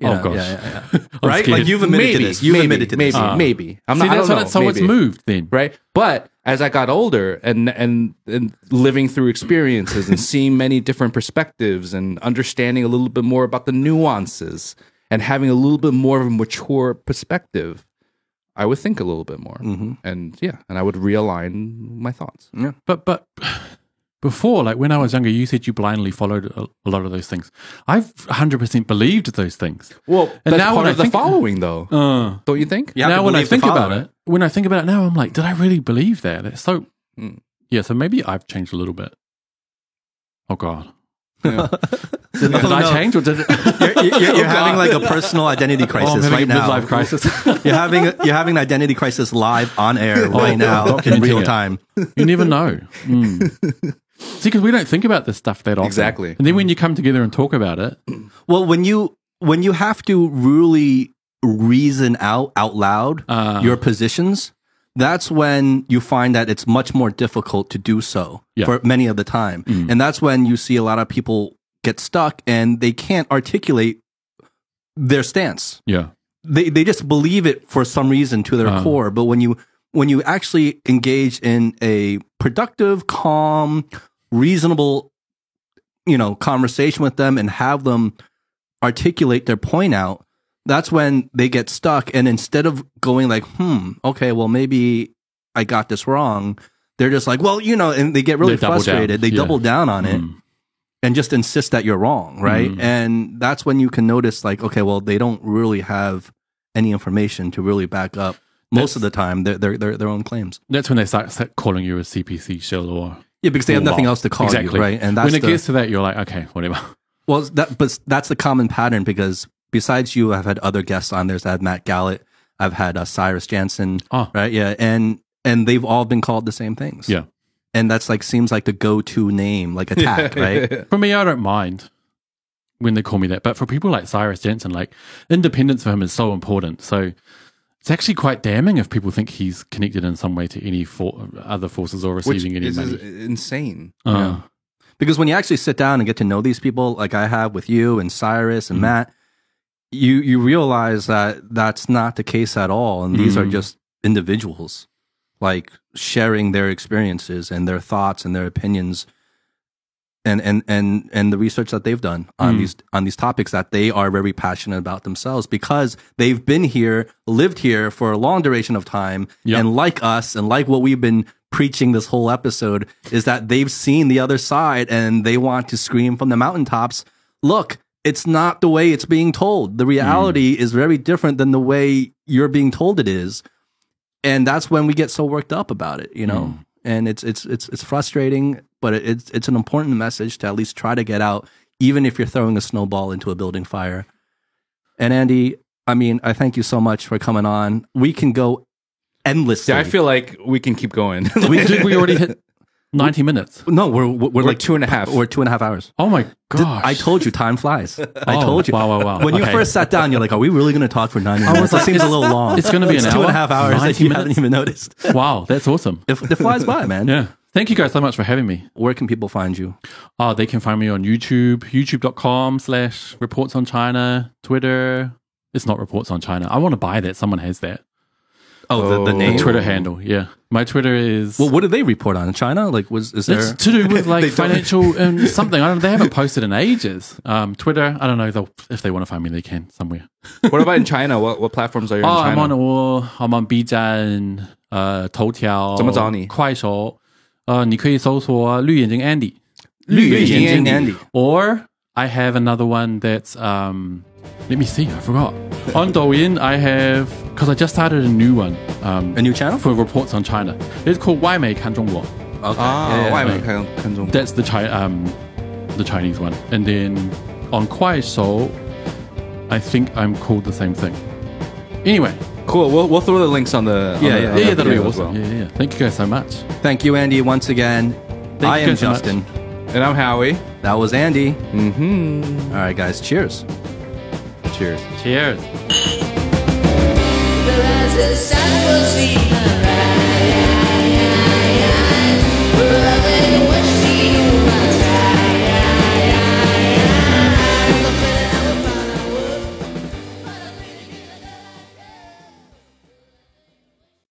You Oh, know, gosh. yeah, yeah, yeah. <laughs> Right? scared. Like you've admitted to this. You've maybe, admitted to maybe, this. Ah. maybe. I'm See, not. I that's don't what know, it- so it's moved then. right? But as I got older and and and living through experiences and <laughs> seeing many different perspectives and understanding a little bit more about the nuances and having a little bit more of a mature perspective, I would think a little bit more. Mm-hmm. And yeah, and I would realign my thoughts. Yeah, but but before, like when I was younger, you said you blindly followed a, a lot of those things. I've hundred percent believed those things. Well, And that's now part when of I the think- following, though. Uh, don't you think? You now when I think about it, when I think about it now, I'm like, did I really believe that? That's so. Mm. Yeah, so maybe I've changed a little bit. Oh God, Yeah. did, <laughs> did Oh, I no. change or did it? You're, you're, you're <laughs> Oh, having like a personal identity <laughs> Oh, crisis having right a now. midlife crisis. You're having you're having an identity crisis live on air right now in real it. time. you never know. Mm. See, because we don't think about this stuff that often. Exactly. And then when you come together and talk about it, <clears throat> Well, when you when you have to really reason out out loud Uh. your positions, that's when you find that it's much more difficult to do so Yeah. for many of the time. And that's when you see a lot of people get stuck and they can't articulate their stance. yeah, They they just believe it for some reason to their Uh-huh. core, but when you when you actually engage in a productive, calm, reasonable you know conversation with them and have them articulate their point out that's when they get stuck and instead of going like hmm okay well maybe i got this wrong they're just like well you know and they get really They frustrated they Yeah. double down on it Mm. and just insist that you're wrong right Mm. and that's when you can notice like okay well they don't really have any information to really back up most of the time their their their, their own claims that's when they start, start calling you a CPC shell or yeah because they have nothing else to call exactly. you right and that's when it the, gets to that, you're like, okay, whatever. <laughs> Well, that but that's the common pattern because besides you, I've had other guests on. There's I had Matt Galat. I've had uh, Cyrus Janssen. Oh. right, yeah, and and they've all been called the same things. Yeah. and that's like seems like the go-to name, like attack, <laughs> right? For me, I don't mind. when they call me that. But for people like Cyrus Janssen, like independence for him is so important. So it's actually quite damning if people think he's connected in some way to any for- other forces or which receiving any is, money. is insane. Uh, because when you actually sit down and get to know these people like i have with you and cyrus and matt you you realize that that's not the case at all. And these are just individuals like sharing their experiences and their thoughts and their opinions and and and and the research that they've done on mm. these on these topics that they are very passionate about themselves because they've been here lived here for a long duration of time. Yeah. and like us and like what we've been preaching this whole episode is that they've seen the other side and they want to scream from the mountaintops. Look it's not the way it's being told. The reality mm. is very different than the way you're being told it is. And that's when we get so worked up about it you know mm. And it's it's it's it's frustrating but it's it's an important message to at least try to get out even if you're throwing a snowball into a building fire. And andy i mean i thank you so much for coming on. We can go endlessly. Yeah, I feel like we can keep going. we <laughs> we already hit ninety minutes? no we're we're, We're like two and a half. we're two and a half hours Oh my gosh! i told you time flies <laughs> i Oh, told you Wow, wow, wow! when you first sat down you're like are we really going to talk for 90 minutes was that seems a little long it's gonna be It's an two and a hour? half hours that 90 you haven't even noticed wow, that's awesome. it, it flies by man Yeah, thank you guys so much for having me. where can people find you Oh, they can find me on YouTube, youtube.com slash reports on China, Twitter. It's not reports on China. I want to buy that. Someone has that. oh, the, the Oh. name Twitter handle. Yeah. My Twitter is. Well, what did they report on in China? Like, was is there? it's to do with like <laughs> They don't- financial <laughs> and something. I don't. They haven't posted in ages. Um, Twitter. I don't know. They'll, if they want to find me, they can somewhere. what about in <laughs> China? What what platforms are you Oh, in I'm China? on all. I'm on B 站, 呃，头条，怎么找你？快手，呃，你可以搜索绿眼睛 Andy，绿眼睛 Andy. I have another one that's um, let me see, I forgot. on Douyin, I have because I just started a new one. Um, a new channel for reports on China. It's called Waimei Kan Zhongguo. Okay. Ah, yeah, Waimei Kan Zhongguo. That's the Chi- um, the Chinese one, and then on Kuaishou, I think I'm called the same thing. Anyway, Cool. We'll, we'll throw the links on the on yeah the, yeah, yeah that'll be awesome. Well. Yeah, yeah. Thank you guys so much. Thank you, Andy, once again. Thank I am Justin. So and I'm Howie. That was Andy. Mm-hmm. All right, guys. Cheers. Cheers. Cheers.